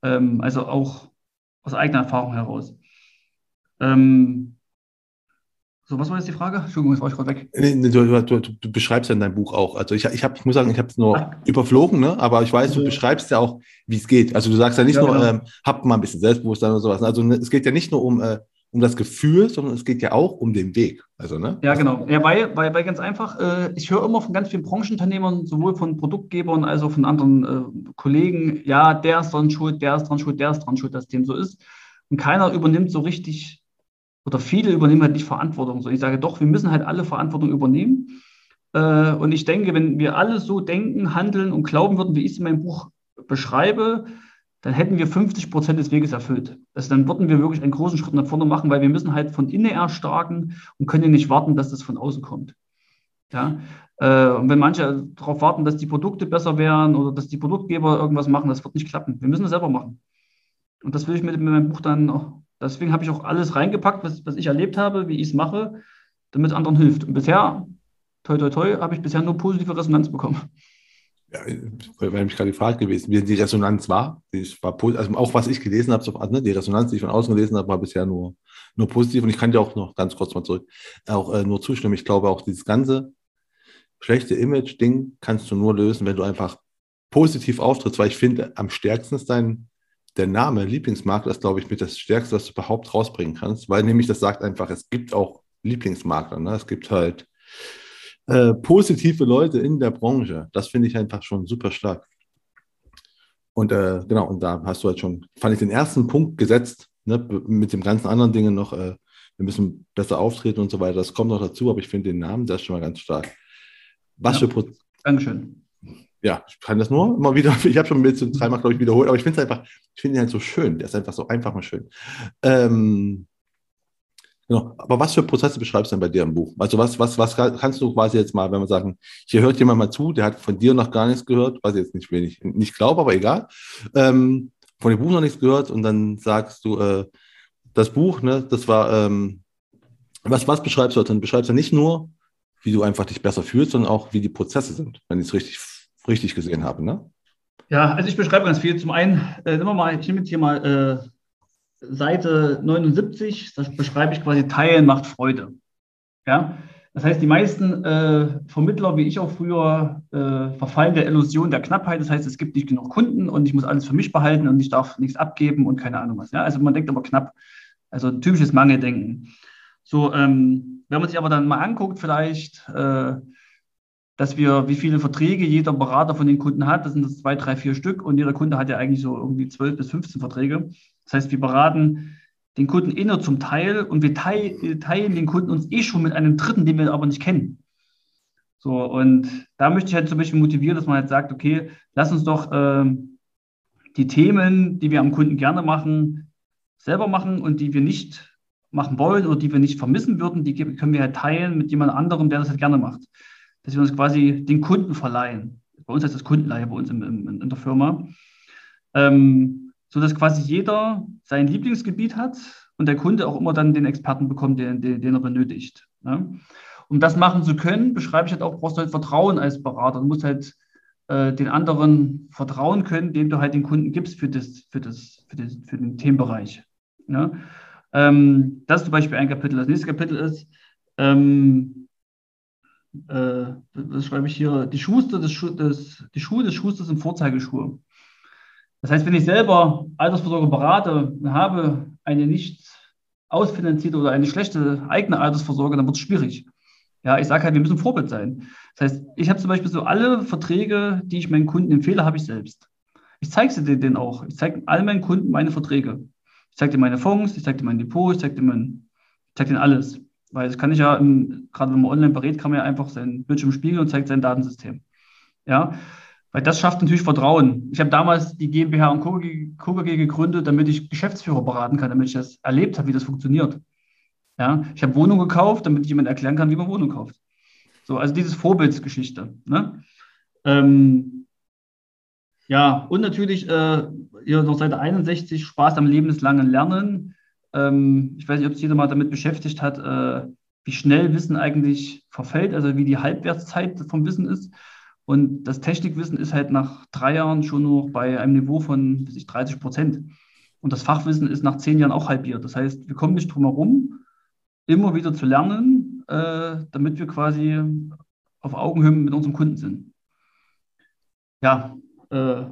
Ähm, also auch aus eigener Erfahrung heraus. Ähm, so, was war jetzt die Frage? Entschuldigung, jetzt war ich gerade weg. Du, du, du, beschreibst ja in deinem Buch auch. Also ich, ich, hab, ich muss sagen, ich habe es nur Ach. überflogen, ne? aber ich weiß, du beschreibst ja auch, wie es geht. Also du sagst ja nicht ja, nur, genau. ähm, habt mal ein bisschen Selbstbewusstsein oder sowas. Also ne, es geht ja nicht nur um, äh, um das Gefühl, sondern es geht ja auch um den Weg. Also, ne? Ja, genau. Ja, weil, weil, weil ganz einfach, äh, ich höre immer von ganz vielen Branchenunternehmern, sowohl von Produktgebern als auch von anderen äh, Kollegen, ja, der ist dran schuld, der ist dran schuld, der ist dran schuld, dass dem so ist. Und keiner übernimmt so richtig oder viele übernehmen halt nicht Verantwortung. So, ich sage doch, wir müssen halt alle Verantwortung übernehmen. Äh, und ich denke, wenn wir alle so denken, handeln und glauben würden, wie ich es in meinem Buch beschreibe, dann hätten wir 50 Prozent des Weges erfüllt. Also dann würden wir wirklich einen großen Schritt nach vorne machen, weil wir müssen halt von innen erstarken und können nicht warten, dass das von außen kommt. Ja? Äh, und wenn manche darauf warten, dass die Produkte besser werden oder dass die Produktgeber irgendwas machen, das wird nicht klappen. Wir müssen es selber machen. Und das will ich mit, mit meinem Buch dann auch Deswegen habe ich auch alles reingepackt, was, was ich erlebt habe, wie ich es mache, damit es anderen hilft. Und bisher, toi, toi, toi, habe ich bisher nur positive Resonanz bekommen. Ja, wäre mich gerade gefragt gewesen, wie die Resonanz war. Ich war also auch was ich gelesen habe, so, ne, die Resonanz, die ich von außen gelesen habe, war bisher nur, nur positiv. Und ich kann dir auch noch ganz kurz mal zurück auch äh, nur zustimmen. Ich glaube auch, dieses ganze schlechte Image-Ding kannst du nur lösen, wenn du einfach positiv auftrittst, weil ich finde, am stärksten ist dein, der Name Lieblingsmarke ist, glaube ich, mit das Stärkste, was du überhaupt rausbringen kannst, weil nämlich das sagt einfach, es gibt auch Lieblingsmakler. Ne? Es gibt halt äh, positive Leute in der Branche. Das finde ich einfach schon super stark. Und äh, genau, und da hast du halt schon, fand ich den ersten Punkt gesetzt, ne, mit den ganzen anderen Dingen noch, äh, wir müssen besser auftreten und so weiter. Das kommt noch dazu, aber ich finde den Namen, der ist schon mal ganz stark. Was ja, für Pro Dankeschön. Ja, ich kann das nur immer wieder, ich habe schon mit so dreimal, glaube ich, wiederholt, aber ich finde es einfach, ich finde ihn halt so schön. Der ist einfach so einfach mal schön. Ähm, Genau. Aber was für Prozesse beschreibst du denn bei dir im Buch? Also was, was, was kannst du quasi jetzt mal, wenn wir sagen, hier hört jemand mal zu, der hat von dir noch gar nichts gehört, was ich jetzt nicht wenig, nicht glaube, aber egal, ähm, von dem Buch noch nichts gehört und dann sagst du, äh, das Buch, ne, das war, ähm, was, was beschreibst du dann? Beschreibst du nicht nur, wie du einfach dich besser fühlst, sondern auch, wie die Prozesse sind, wenn ich es richtig, richtig gesehen habe, ne? Ja, also ich beschreibe ganz viel. Zum einen, äh, nehmen wir mal, ich nehme jetzt hier mal äh, Seite 79, das beschreibe ich quasi Teilen macht Freude. Ja, das heißt, die meisten äh, Vermittler, wie ich auch früher, äh, verfallen der Illusion der Knappheit. Das heißt, es gibt nicht genug Kunden und ich muss alles für mich behalten und ich darf nichts abgeben und keine Ahnung was. Ja? Also man denkt aber knapp, also typisches Mangeldenken. So, ähm, wenn man sich aber dann mal anguckt, vielleicht, äh, dass wir, wie viele Verträge jeder Berater von den Kunden hat, das sind das zwei, drei, vier Stück und jeder Kunde hat ja eigentlich so irgendwie zwölf bis 15 Verträge. Das heißt, wir beraten den Kunden inner zum Teil und wir teilen den Kunden uns eh schon mit einem Dritten, den wir aber nicht kennen. So, und da möchte ich halt zum Beispiel motivieren, dass man halt sagt, okay, lass uns doch äh, die Themen, die wir am Kunden gerne machen, selber machen und die wir nicht machen wollen oder die wir nicht vermissen würden, die können wir halt teilen mit jemand anderem, der das halt gerne macht. Dass wir uns quasi den Kunden verleihen. Bei uns heißt das Kundenleihe bei uns in, in, in der Firma. Ähm, sodass quasi jeder sein Lieblingsgebiet hat und der Kunde auch immer dann den Experten bekommt, den, den, den er benötigt. Ne? Um das machen zu können, beschreibe ich halt auch, brauchst du halt Vertrauen als Berater. Du musst halt äh, den anderen vertrauen können, dem du halt den Kunden gibst für, das, für, das, für, das, für den Themenbereich. Ne? Ähm, das ist zum Beispiel ein Kapitel. Das nächste Kapitel ist, ähm, äh, das schreibe ich hier, die, Schuster des Schu des, die Schuhe des Schusters sind Vorzeigeschuhe. Das heißt, wenn ich selber Altersvorsorge berate und habe eine nicht ausfinanzierte oder eine schlechte eigene Altersvorsorge, dann wird es schwierig. Ja, ich sage halt, wir müssen Vorbild sein. Das heißt, ich habe zum Beispiel so alle Verträge, die ich meinen Kunden empfehle, habe ich selbst. Ich zeige sie denen auch. Ich zeige all meinen Kunden meine Verträge. Ich zeige dir meine Fonds, ich zeige dir mein Depot, ich zeige dir mein, ich zeige denen alles. Weil das kann ich ja, im, gerade wenn man online berät, kann man ja einfach sein Bildschirm spiegeln und zeigt sein Datensystem. Ja, weil das schafft natürlich Vertrauen. Ich habe damals die GmbH und KGG gegründet, damit ich Geschäftsführer beraten kann, damit ich das erlebt habe, wie das funktioniert. Ja, ich habe Wohnung gekauft, damit jemand erklären kann, wie man Wohnung kauft. So, also dieses Vorbildsgeschichte. Ne? Ähm, ja, und natürlich äh, hier noch Seite 61, Spaß am lebenslangen Lernen. Ähm, ich weiß nicht, ob sich jeder mal damit beschäftigt hat, äh, wie schnell Wissen eigentlich verfällt, also wie die Halbwertszeit vom Wissen ist. Und das Technikwissen ist halt nach drei Jahren schon nur bei einem Niveau von 30 Prozent. Und das Fachwissen ist nach zehn Jahren auch halbiert. Das heißt, wir kommen nicht drum herum, immer wieder zu lernen, äh, damit wir quasi auf Augenhöhe mit unserem Kunden sind. Ja, äh,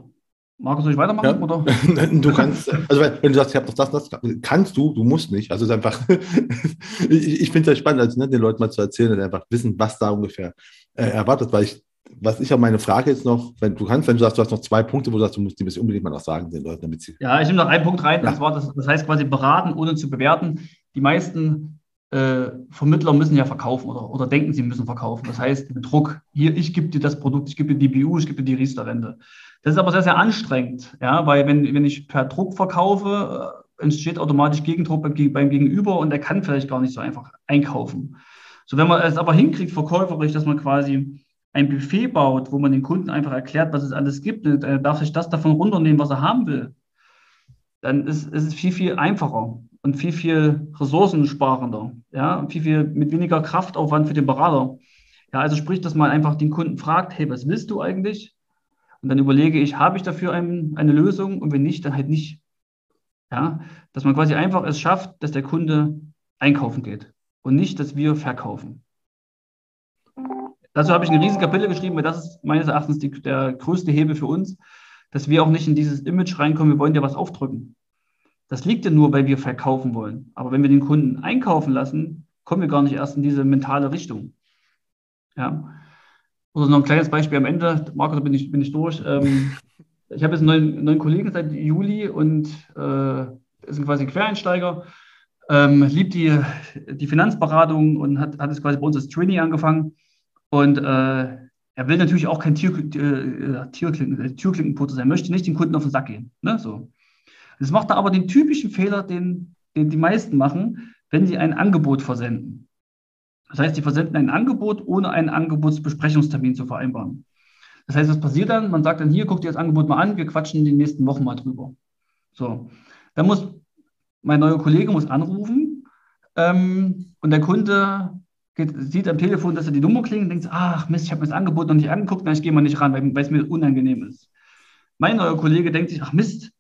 Markus, soll ich weitermachen? Ja. Oder? Du kannst, also wenn du sagst, ich habe noch das, das, kannst du, du musst nicht. Also es ist einfach, ich, ich finde es ja spannend, also, ne, den Leuten mal zu erzählen und einfach wissen, was da ungefähr äh, erwartet, weil ich was ich auch meine Frage jetzt noch, wenn du kannst, wenn du sagst, du hast noch zwei Punkte, wo du sagst, du musst die müssen unbedingt mal noch sagen, den Leuten, damit sie. Ja, ich nehme noch einen Punkt rein, ja. das, war das, das heißt quasi beraten, ohne zu bewerten. Die meisten äh, Vermittler müssen ja verkaufen oder, oder denken, sie müssen verkaufen. Das heißt, mit Druck, hier, ich gebe dir das Produkt, ich gebe dir die BU, ich gebe dir die Riester-Rente. Das ist aber sehr, sehr anstrengend, ja, weil wenn, wenn ich per Druck verkaufe, äh, entsteht automatisch Gegendruck beim, Gegenüber und der kann vielleicht gar nicht so einfach einkaufen. So, wenn man es aber hinkriegt, verkäuferisch, dass man quasi ein Buffet baut, wo man den Kunden einfach erklärt, was es alles gibt, und er darf sich das davon runternehmen, was er haben will, dann ist, ist es viel, viel einfacher und viel, viel ressourcensparender, ja, viel, viel mit weniger Kraftaufwand für den Berater. Ja, also sprich, dass man einfach den Kunden fragt, hey, was willst du eigentlich? Und dann überlege ich, habe ich dafür ein, eine Lösung? Und wenn nicht, dann halt nicht. Ja, dass man quasi einfach es schafft, dass der Kunde einkaufen geht und nicht, dass wir verkaufen. Dazu habe ich ein riesiges Kapitel geschrieben, weil das ist meines Erachtens die, der größte Hebel für uns, dass wir auch nicht in dieses Image reinkommen, wir wollen dir was aufdrücken. Das liegt ja nur, weil wir verkaufen wollen. Aber wenn wir den Kunden einkaufen lassen, kommen wir gar nicht erst in diese mentale Richtung. Ja. Oder noch ein kleines Beispiel am Ende. Marco, da bin ich, bin ich durch. Ähm, ich habe jetzt einen neuen, neuen, Kollegen seit Juli und äh, ist quasi Quereinsteiger, ähm, liebt die, die Finanzberatung und hat, hat jetzt quasi bei uns als Trainee angefangen. Und äh, er will natürlich auch kein Tür, äh, Türklinken, äh, Türklinkenputter sein, möchte nicht den Kunden auf den Sack gehen. Ne? So. Das macht er aber den typischen Fehler, den, den die meisten machen, wenn sie ein Angebot versenden. Das heißt, sie versenden ein Angebot, ohne einen Angebotsbesprechungstermin zu vereinbaren. Das heißt, was passiert dann? Man sagt dann, hier, guck dir das Angebot mal an, wir quatschen in den nächsten Wochen mal drüber. So, dann muss mein neuer Kollege muss anrufen ähm, und der Kunde geht, sieht am Telefon, dass er die Nummer klingelt und denkt, ach Mist, ich habe mir das Angebot noch nicht angeguckt, na, ich gehe mal nicht ran, weil, weil es mir unangenehm ist. Mein neuer Kollege denkt sich, ach Mist,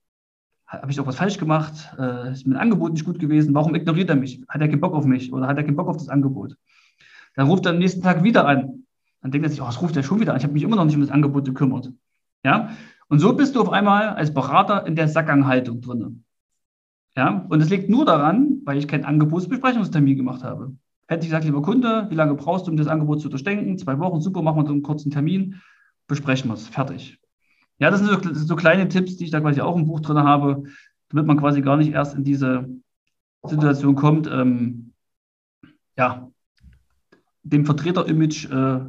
habe ich doch was falsch gemacht, äh, ist mein Angebot nicht gut gewesen, warum ignoriert er mich? Hat er keinen Bock auf mich oder hat er keinen Bock auf das Angebot? Dann ruft er am nächsten Tag wieder an. Dann denkt er sich, oh, was ruft er schon wieder an? Ich habe mich immer noch nicht um das Angebot gekümmert. Ja? Und so bist du auf einmal als Berater in der Sackganghaltung drin. Ja? Und es liegt nur daran, weil ich keinen Angebotsbesprechungstermin gemacht habe. Hätte ich gesagt, lieber Kunde, wie lange brauchst du, um das Angebot zu durchdenken? Zwei Wochen, super, machen wir so einen kurzen Termin, besprechen wir es, fertig. Ja, das sind so, so, kleine Tipps, die ich da quasi auch im Buch drin habe, damit man quasi gar nicht erst in diese Situation kommt, ähm, ja, dem Vertreter-Image äh,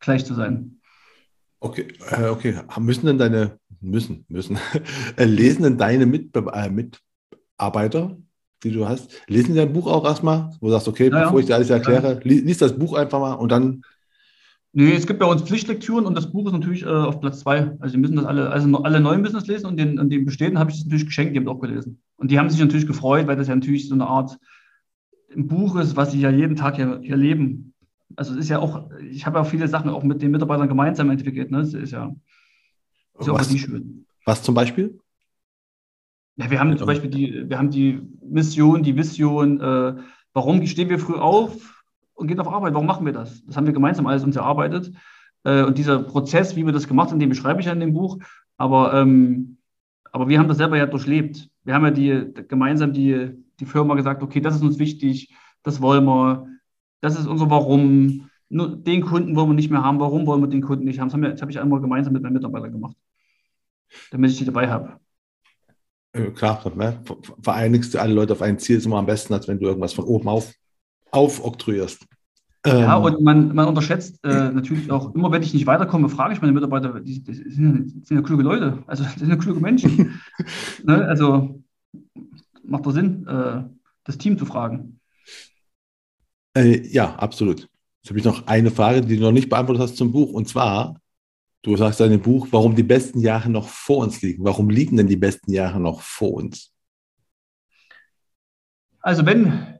gleich zu sein. Okay, äh, okay. Müssen denn deine, müssen, müssen, äh, lesen denn deine Mitbe äh, Mitarbeiter, die du hast, lesen die dein Buch auch erstmal, wo du sagst, okay, ja, bevor ich dir alles erkläre, ja. lies das Buch einfach mal und dann. Nee, es gibt bei uns Pflichtlektüren und das Buch ist natürlich äh, auf Platz zwei. Also die müssen das alle, also alle neuen müssen das lesen und den, und den bestehenden habe ich das natürlich geschenkt, die haben es auch gelesen. Und die haben sich natürlich gefreut, weil das ja natürlich so eine Art ein Buch ist, was sie ja jeden Tag hier, hier leben. Also es ist ja auch, ich habe ja viele Sachen auch mit den Mitarbeitern gemeinsam entwickelt. Ne? Das ist ja, ist ja auch was, schön. Was zum Beispiel? Ja, wir haben zum Beispiel die, wir haben die Mission, die Vision, äh, warum stehen wir früh auf und gehen auf Arbeit? Warum machen wir das? Das haben wir gemeinsam alles uns erarbeitet. Äh, und dieser Prozess, wie wir das gemacht haben, den beschreibe ich ja in dem Buch. Aber, ähm, aber wir haben das selber ja durchlebt. Wir haben ja die, gemeinsam die, die Firma gesagt, okay, das ist uns wichtig, das wollen wir, das ist unser Warum. Nur den Kunden wollen wir nicht mehr haben. Warum wollen wir den Kunden nicht haben? Das, haben wir, das habe ich einmal gemeinsam mit meinen Mitarbeitern gemacht, damit ich die dabei habe. Klar, ne? vereinigst du alle Leute auf ein Ziel, ist immer am besten, als wenn du irgendwas von oben auf aufoktroyierst. Ja, ähm, und man, man unterschätzt äh, natürlich auch, immer wenn ich nicht weiterkomme, frage ich meine Mitarbeiter, die, die sind, sind, ja kluge Leute, also das sind ja kluge Menschen. ne? Also macht doch Sinn, äh, das Team zu fragen. Äh, ja, absolut. Jetzt habe ich noch eine Frage, die du noch nicht beantwortet hast zum Buch. Und zwar, du sagst in dem Buch, warum die besten Jahre noch vor uns liegen. Warum liegen denn die besten Jahre noch vor uns? Also wenn,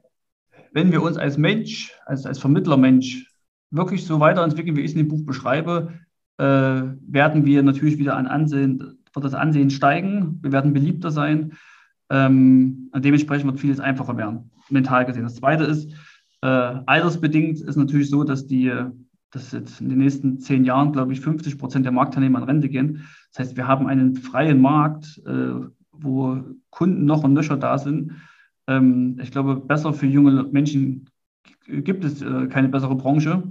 wenn wir uns als Mensch, als, als Vermittlermensch wirklich so weiterentwickeln, wie ich es in dem Buch beschreibe, äh, werden wir natürlich wieder an Ansehen, wird das Ansehen steigen, wir werden beliebter sein. Ähm, dementsprechend wird vieles einfacher werden, mental gesehen. Das Zweite ist, äh, altersbedingt ist natürlich so, dass die, dass jetzt in den nächsten zehn Jahren, glaube ich, 50 Prozent der Marktteilnehmer in Rente gehen. Das heißt, wir haben einen freien Markt, äh, wo Kunden noch und nöcher da sind. Ähm, ich glaube, besser für junge Menschen gibt es äh, keine bessere Branche.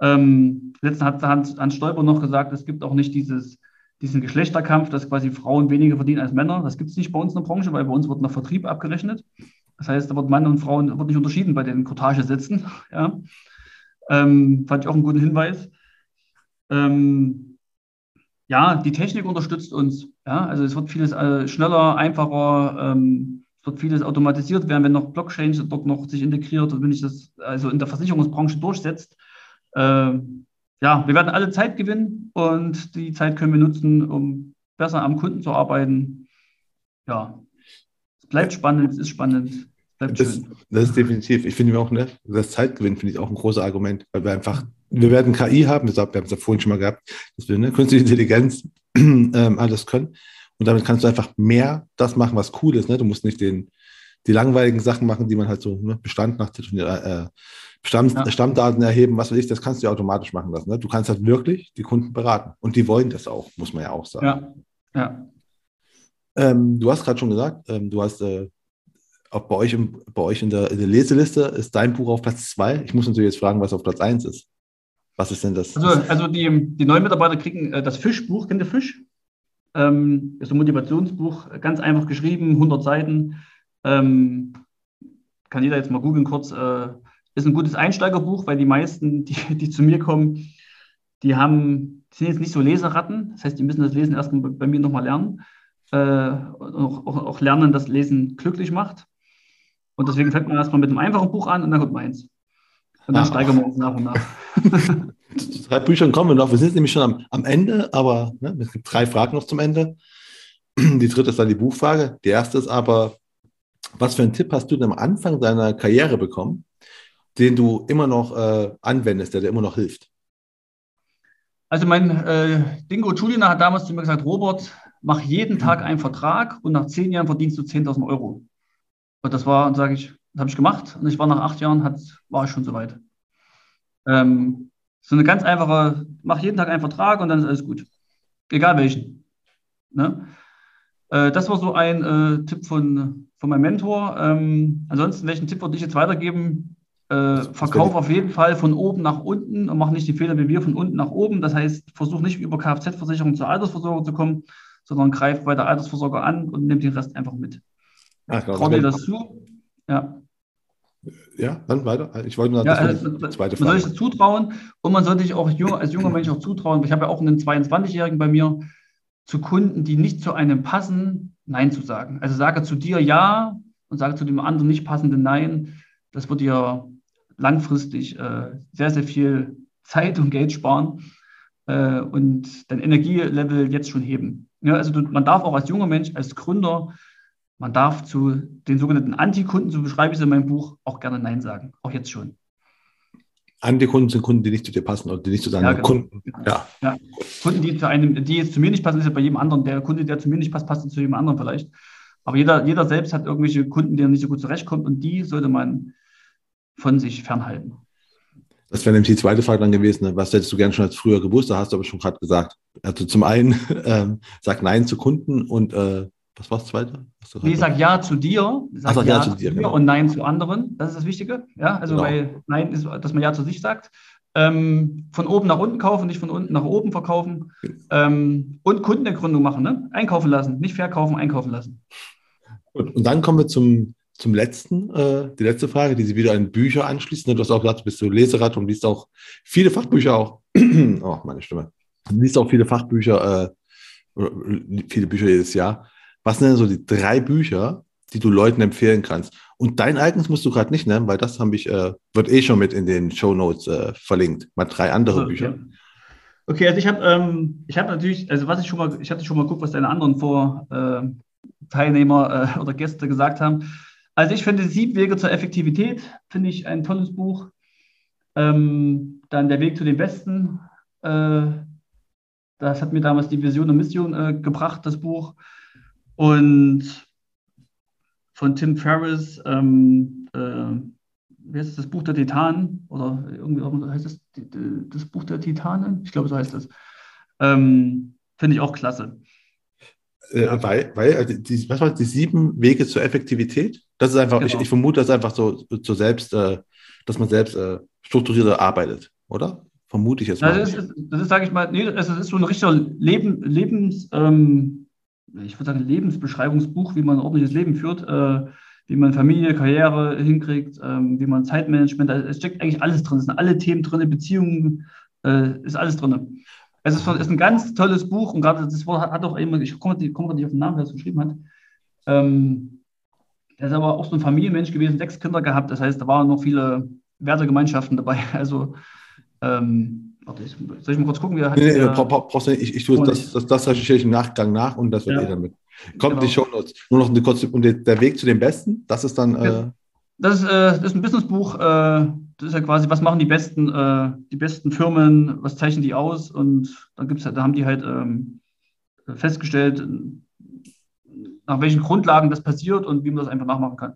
Ähm, letztens hat Hans, Hans Stolper noch gesagt, es gibt auch nicht dieses diesen Geschlechterkampf, dass quasi Frauen weniger verdienen als Männer. Das gibt es nicht bei uns in der Branche, weil bei uns wird nach Vertrieb abgerechnet. Das heißt, da wird Mann und Frauen wird nicht unterschieden bei den Cottage-Sätzen. Ja. Ähm, fand ich auch einen guten Hinweis. Ähm, ja, die Technik unterstützt uns. Ja, also es wird vieles äh, schneller, einfacher. Ähm, es wird vieles automatisiert werden, wenn noch Blockchain dort noch sich integriert und wenn sich das also in der Versicherungsbranche durchsetzt. Äh, ja, wir werden alle Zeit gewinnen und die Zeit können wir nutzen, um besser am Kunden zu arbeiten. Ja, es bleibt spannend, es ist spannend. Bleibt das, das ist definitiv, ich finde auch, ne, das Zeitgewinn finde ich auch ein großes Argument, weil wir einfach, wir werden KI haben, wir haben es ja vorhin schon mal gehabt, dass wir ne, künstliche Intelligenz ähm, alles können. Und damit kannst du einfach mehr das machen, was cool ist. Ne? Du musst nicht den, die langweiligen Sachen machen, die man halt so ne, Bestand nach äh, Stamm, ja. Stammdaten erheben, was weiß ich, das kannst du ja automatisch machen lassen. Ne? Du kannst halt wirklich die Kunden beraten. Und die wollen das auch, muss man ja auch sagen. Ja. ja. Ähm, du hast gerade schon gesagt, ähm, du hast äh, ob bei euch, im, bei euch in, der, in der Leseliste ist dein Buch auf Platz zwei. Ich muss natürlich jetzt fragen, was auf Platz eins ist. Was ist denn das? Also, also die, die neuen Mitarbeiter kriegen äh, das Fischbuch. Kennt ihr Fisch? Ähm, ist ein Motivationsbuch, ganz einfach geschrieben, 100 Seiten. Ähm, kann jeder jetzt mal googeln kurz. Äh, ist ein gutes Einsteigerbuch, weil die meisten, die, die zu mir kommen, die haben, sind jetzt nicht so Leseratten. Das heißt, die müssen das Lesen erst bei mir nochmal lernen. Äh, auch, auch, auch lernen, dass Lesen glücklich macht. Und deswegen fängt man erstmal mit einem einfachen Buch an und dann kommt meins. Und dann ah. steigern wir uns nach und nach. Zu drei Büchern kommen wir noch. Wir sind nämlich schon am, am Ende, aber ne, es gibt drei Fragen noch zum Ende. Die dritte ist dann die Buchfrage. Die erste ist aber, was für einen Tipp hast du denn am Anfang deiner Karriere bekommen, den du immer noch äh, anwendest, der dir immer noch hilft? Also mein äh, Dingo Julina hat damals zu mir gesagt, Robert, mach jeden Tag einen Vertrag und nach zehn Jahren verdienst du 10.000 Euro. Und das war, sage ich, habe ich gemacht und ich war nach acht Jahren, hat, war ich schon soweit. Ähm, so eine ganz einfache, mach jeden Tag einen Vertrag und dann ist alles gut. Egal welchen. Ne? Äh, das war so ein äh, Tipp von, von meinem Mentor. Ähm, ansonsten, welchen Tipp würde ich jetzt weitergeben? Äh, verkauf auf jeden Fall von oben nach unten und mach nicht die Fehler wie wir von unten nach oben. Das heißt, versuch nicht über Kfz-Versicherung zur Altersversorgung zu kommen, sondern greif bei der Altersversorger an und nimm den Rest einfach mit. Ach, Trau dir das zu. Ja. Ja, dann weiter. Ich wollte nur ja, also, zweite Frage. Man soll sich zutrauen und man sollte sich auch jung, als junger Mensch auch zutrauen. Ich habe ja auch einen 22-Jährigen bei mir, zu Kunden, die nicht zu einem passen, Nein zu sagen. Also sage zu dir Ja und sage zu dem anderen nicht passende Nein. Das wird dir langfristig äh, sehr, sehr viel Zeit und Geld sparen äh, und dein Energielevel jetzt schon heben. Ja, also du, man darf auch als junger Mensch, als Gründer man darf zu den sogenannten Antikunden, so beschreibe ich es in meinem Buch, auch gerne Nein sagen, auch jetzt schon. Antikunden sind Kunden, die nicht zu dir passen oder die nicht zu deinen ja, genau. Kunden. Ja. ja. Kunden, die zu einem, die jetzt zu mir nicht passen, ist ja bei jedem anderen. Der Kunde, der zu mir nicht passt, passt zu jedem anderen vielleicht. Aber jeder, jeder selbst hat irgendwelche Kunden, denen nicht so gut zurechtkommt und die sollte man von sich fernhalten. Das wäre nämlich die zweite Frage dann gewesen. Ne? Was hättest du gerne schon als früher gewusst? Da hast du aber schon gerade gesagt. Also zum einen ähm, sag Nein zu Kunden und äh, was war das zweite? Nee, sag Ja zu dir. Sag Ach, ja, ja, zu dir, genau. und Nein zu anderen. Das ist das Wichtige. Ja, also genau. weil Nein ist, dass man Ja zu sich sagt. Ähm, von oben nach unten kaufen, nicht von unten nach oben verkaufen. Ähm, und Kundenergründung machen, ne? Einkaufen lassen, nicht verkaufen, einkaufen lassen. Und, und dann kommen wir zum, zum letzten, äh, die letzte Frage, die sich wieder an Bücher anschließt. Du hast auch gesagt, du bist du Leserat und liest auch viele Fachbücher auch. oh, meine Stimme. Du liest auch viele Fachbücher, äh, viele Bücher jedes Jahr. Was sind denn so die drei Bücher, die du Leuten empfehlen kannst? Und dein eigenes musst du gerade nicht nennen, weil das habe ich, äh, wird eh schon mit in den Show Notes äh, verlinkt. Mal drei andere okay. Bücher. Okay, also ich habe ähm, ich natürlich, also was ich schon mal, ich hatte schon mal geguckt, was deine anderen Vorteilnehmer äh, äh, oder Gäste gesagt haben. Also ich finde Sieben Wege zur Effektivität, finde ich ein tolles Buch. Ähm, dann Der Weg zu den Besten. Äh, das hat mir damals die Vision und Mission äh, gebracht, das Buch. Und von Tim Ferriss, ähm, äh, wie heißt das, das Buch der Titanen? Oder irgendwie heißt das das Buch der Titanen? Ich glaube, so heißt das. Ähm, Finde ich auch klasse. Äh, weil, weil also die, was war die sieben Wege zur Effektivität? Das ist einfach, genau. ich, ich, vermute, das ist einfach so, so selbst, äh, dass man selbst äh, strukturierter arbeitet, oder? Vermute ich jetzt mal. Das ist, das ist sage ich mal, nee, es ist so ein richtiger Leben, Lebens, ähm, ich würde sagen, Lebensbeschreibungsbuch, wie man ein ordentliches Leben führt, äh, wie man Familie, Karriere hinkriegt, ähm, wie man Zeitmanagement, es steckt eigentlich alles drin, es sind alle Themen drin, Beziehungen, äh, ist alles drin. Es ist, ist, ein ganz tolles Buch und gerade das Wort hat, hat auch immer, ich komme komm nicht auf den Namen, wer es geschrieben hat. Ähm, er ist aber auch so ein Familienmensch gewesen, sechs Kinder gehabt, das heißt, da waren noch viele Wertegemeinschaften dabei. Also ähm, Warte, ich, soll ich mal kurz gucken, wie er hat. Nee, nee, brauchst du nicht. Ich, ich tue das, das, das recherchiere ich im Nachgang nach und das wird ja. eh damit. Kommt genau. die Show Notes. Nur noch eine kurze, und der Weg zu dem Besten, das ist dann. Äh, das, ist, äh, das ist ein Businessbuch. Äh, das ist ja quasi, was machen die besten, äh, die besten Firmen, was zeichnen die aus? Und dann gibt's da haben die halt ähm, festgestellt, nach welchen Grundlagen das passiert und wie man das einfach nachmachen kann.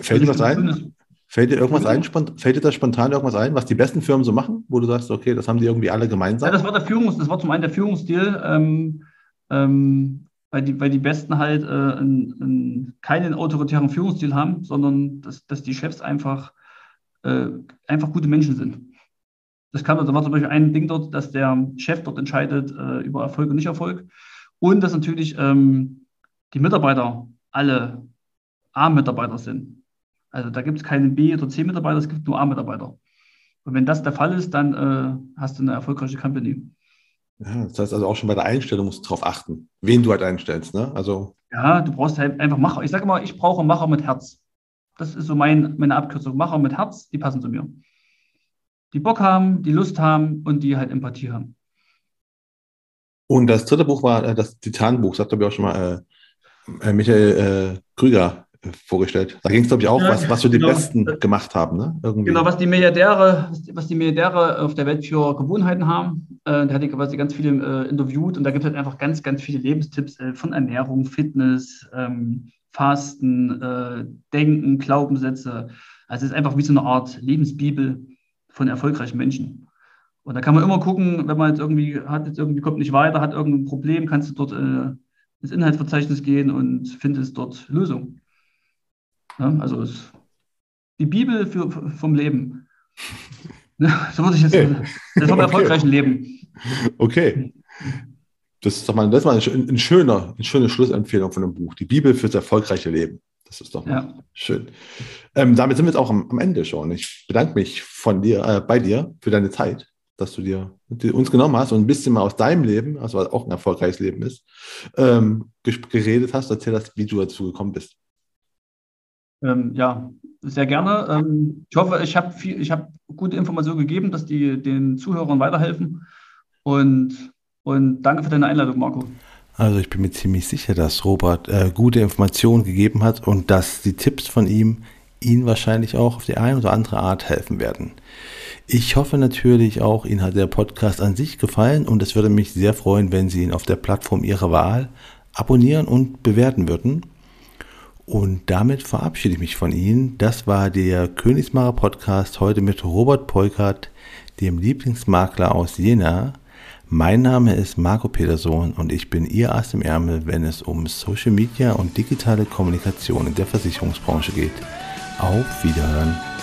Fällt dir was ein? Fällt dir irgendwas ein, fällt dir da spontan irgendwas ein, was die besten Firmen so machen, wo du sagst, okay, das haben die irgendwie alle gemeinsam? Ja, das war der Führungs, das war zum einen der Führungsstil. Ähm, ähm, weil die, weil die Besten halt äh, einen, einen, keinen autoritären Führungsstil haben, sondern dass, dass die Chefs einfach, äh, einfach gute Menschen sind. Das kann, da war zum Beispiel ein Ding dort, dass der Chef dort entscheidet äh, über Erfolg und Nicht-Erfolg. Und dass natürlich ähm, die Mitarbeiter alle A-Mitarbeiter sind. Also da gibt es keine B- oder C-Mitarbeiter, es gibt nur A-Mitarbeiter. Und wenn das der Fall ist, dann äh, hast du eine erfolgreiche Company. Ja, das heißt also auch schon bei der Einstellung musst du darauf achten, wen du halt einstellst. Ne? Also ja, du brauchst halt einfach Macher. Ich sage immer, ich brauche Macher mit Herz. Das ist so mein, meine Abkürzung. Macher mit Herz, die passen zu mir. Die Bock haben, die Lust haben und die halt Empathie haben. Und das dritte Buch war äh, das Titanbuch, hat, glaube ich, auch schon mal äh Michael äh, Krüger vorgestellt. Da ging es, glaube ich, auch, ja, was, was so die genau. Besten gemacht haben. Ne? Irgendwie. Genau, was die Milliardäre, was die Milliardäre auf der Welt für Gewohnheiten haben. Äh, da hat ich quasi ganz viele äh, interviewt und da gibt es halt einfach ganz, ganz viele Lebenstipps äh, von Ernährung, Fitness, ähm, Fasten, äh, Denken, Glaubenssätze. Also es ist einfach wie so eine Art Lebensbibel von erfolgreichen Menschen. Und da kann man immer gucken, wenn man jetzt irgendwie hat, jetzt irgendwie kommt nicht weiter, hat irgendein Problem, kannst du dort äh, ins Inhaltsverzeichnis gehen und findest dort Lösungen. Ja, also ist die Bibel für, vom Leben. so würde ich jetzt das vom erfolgreichen Leben. Okay. Das ist doch mal, das ist mal ein, ein, schöner, eine schöne Schlussempfehlung von dem Buch. Die Bibel fürs erfolgreiche Leben. Das ist doch mal ja. schön. Ähm, damit sind wir jetzt auch am, am, Ende schon. Ich bedanke mich von dir, äh, bei dir für deine Zeit, dass du dir uns genommen hast und ein bisschen mal aus deinem Leben, also auch ein erfolgreiches Leben ist, ähm, geredet hast, erzählt hast, wie du dazu gekommen bist. Ähm, ja, sehr gerne. Ähm, ich hoffe, ich habe hab gute Informationen gegeben, dass die den Zuhörern weiterhelfen. Und, und danke für deine Einladung, Marco. Also ich bin mir ziemlich sicher, dass Robert äh, gute Informationen gegeben hat und dass die Tipps von ihm Ihnen wahrscheinlich auch auf die eine oder andere Art helfen werden. Ich hoffe natürlich auch, Ihnen hat der Podcast an sich gefallen und es würde mich sehr freuen, wenn Sie ihn auf der Plattform Ihrer Wahl abonnieren und bewerten würden. Und damit verabschiede ich mich von Ihnen. Das war der Königsmacher Podcast heute mit Robert Peukert, dem Lieblingsmakler aus Jena. Mein Name ist Marco Peterson und ich bin Ihr Ass im Ärmel, wenn es um Social Media und digitale Kommunikation in der Versicherungsbranche geht. Auf Wiederhören.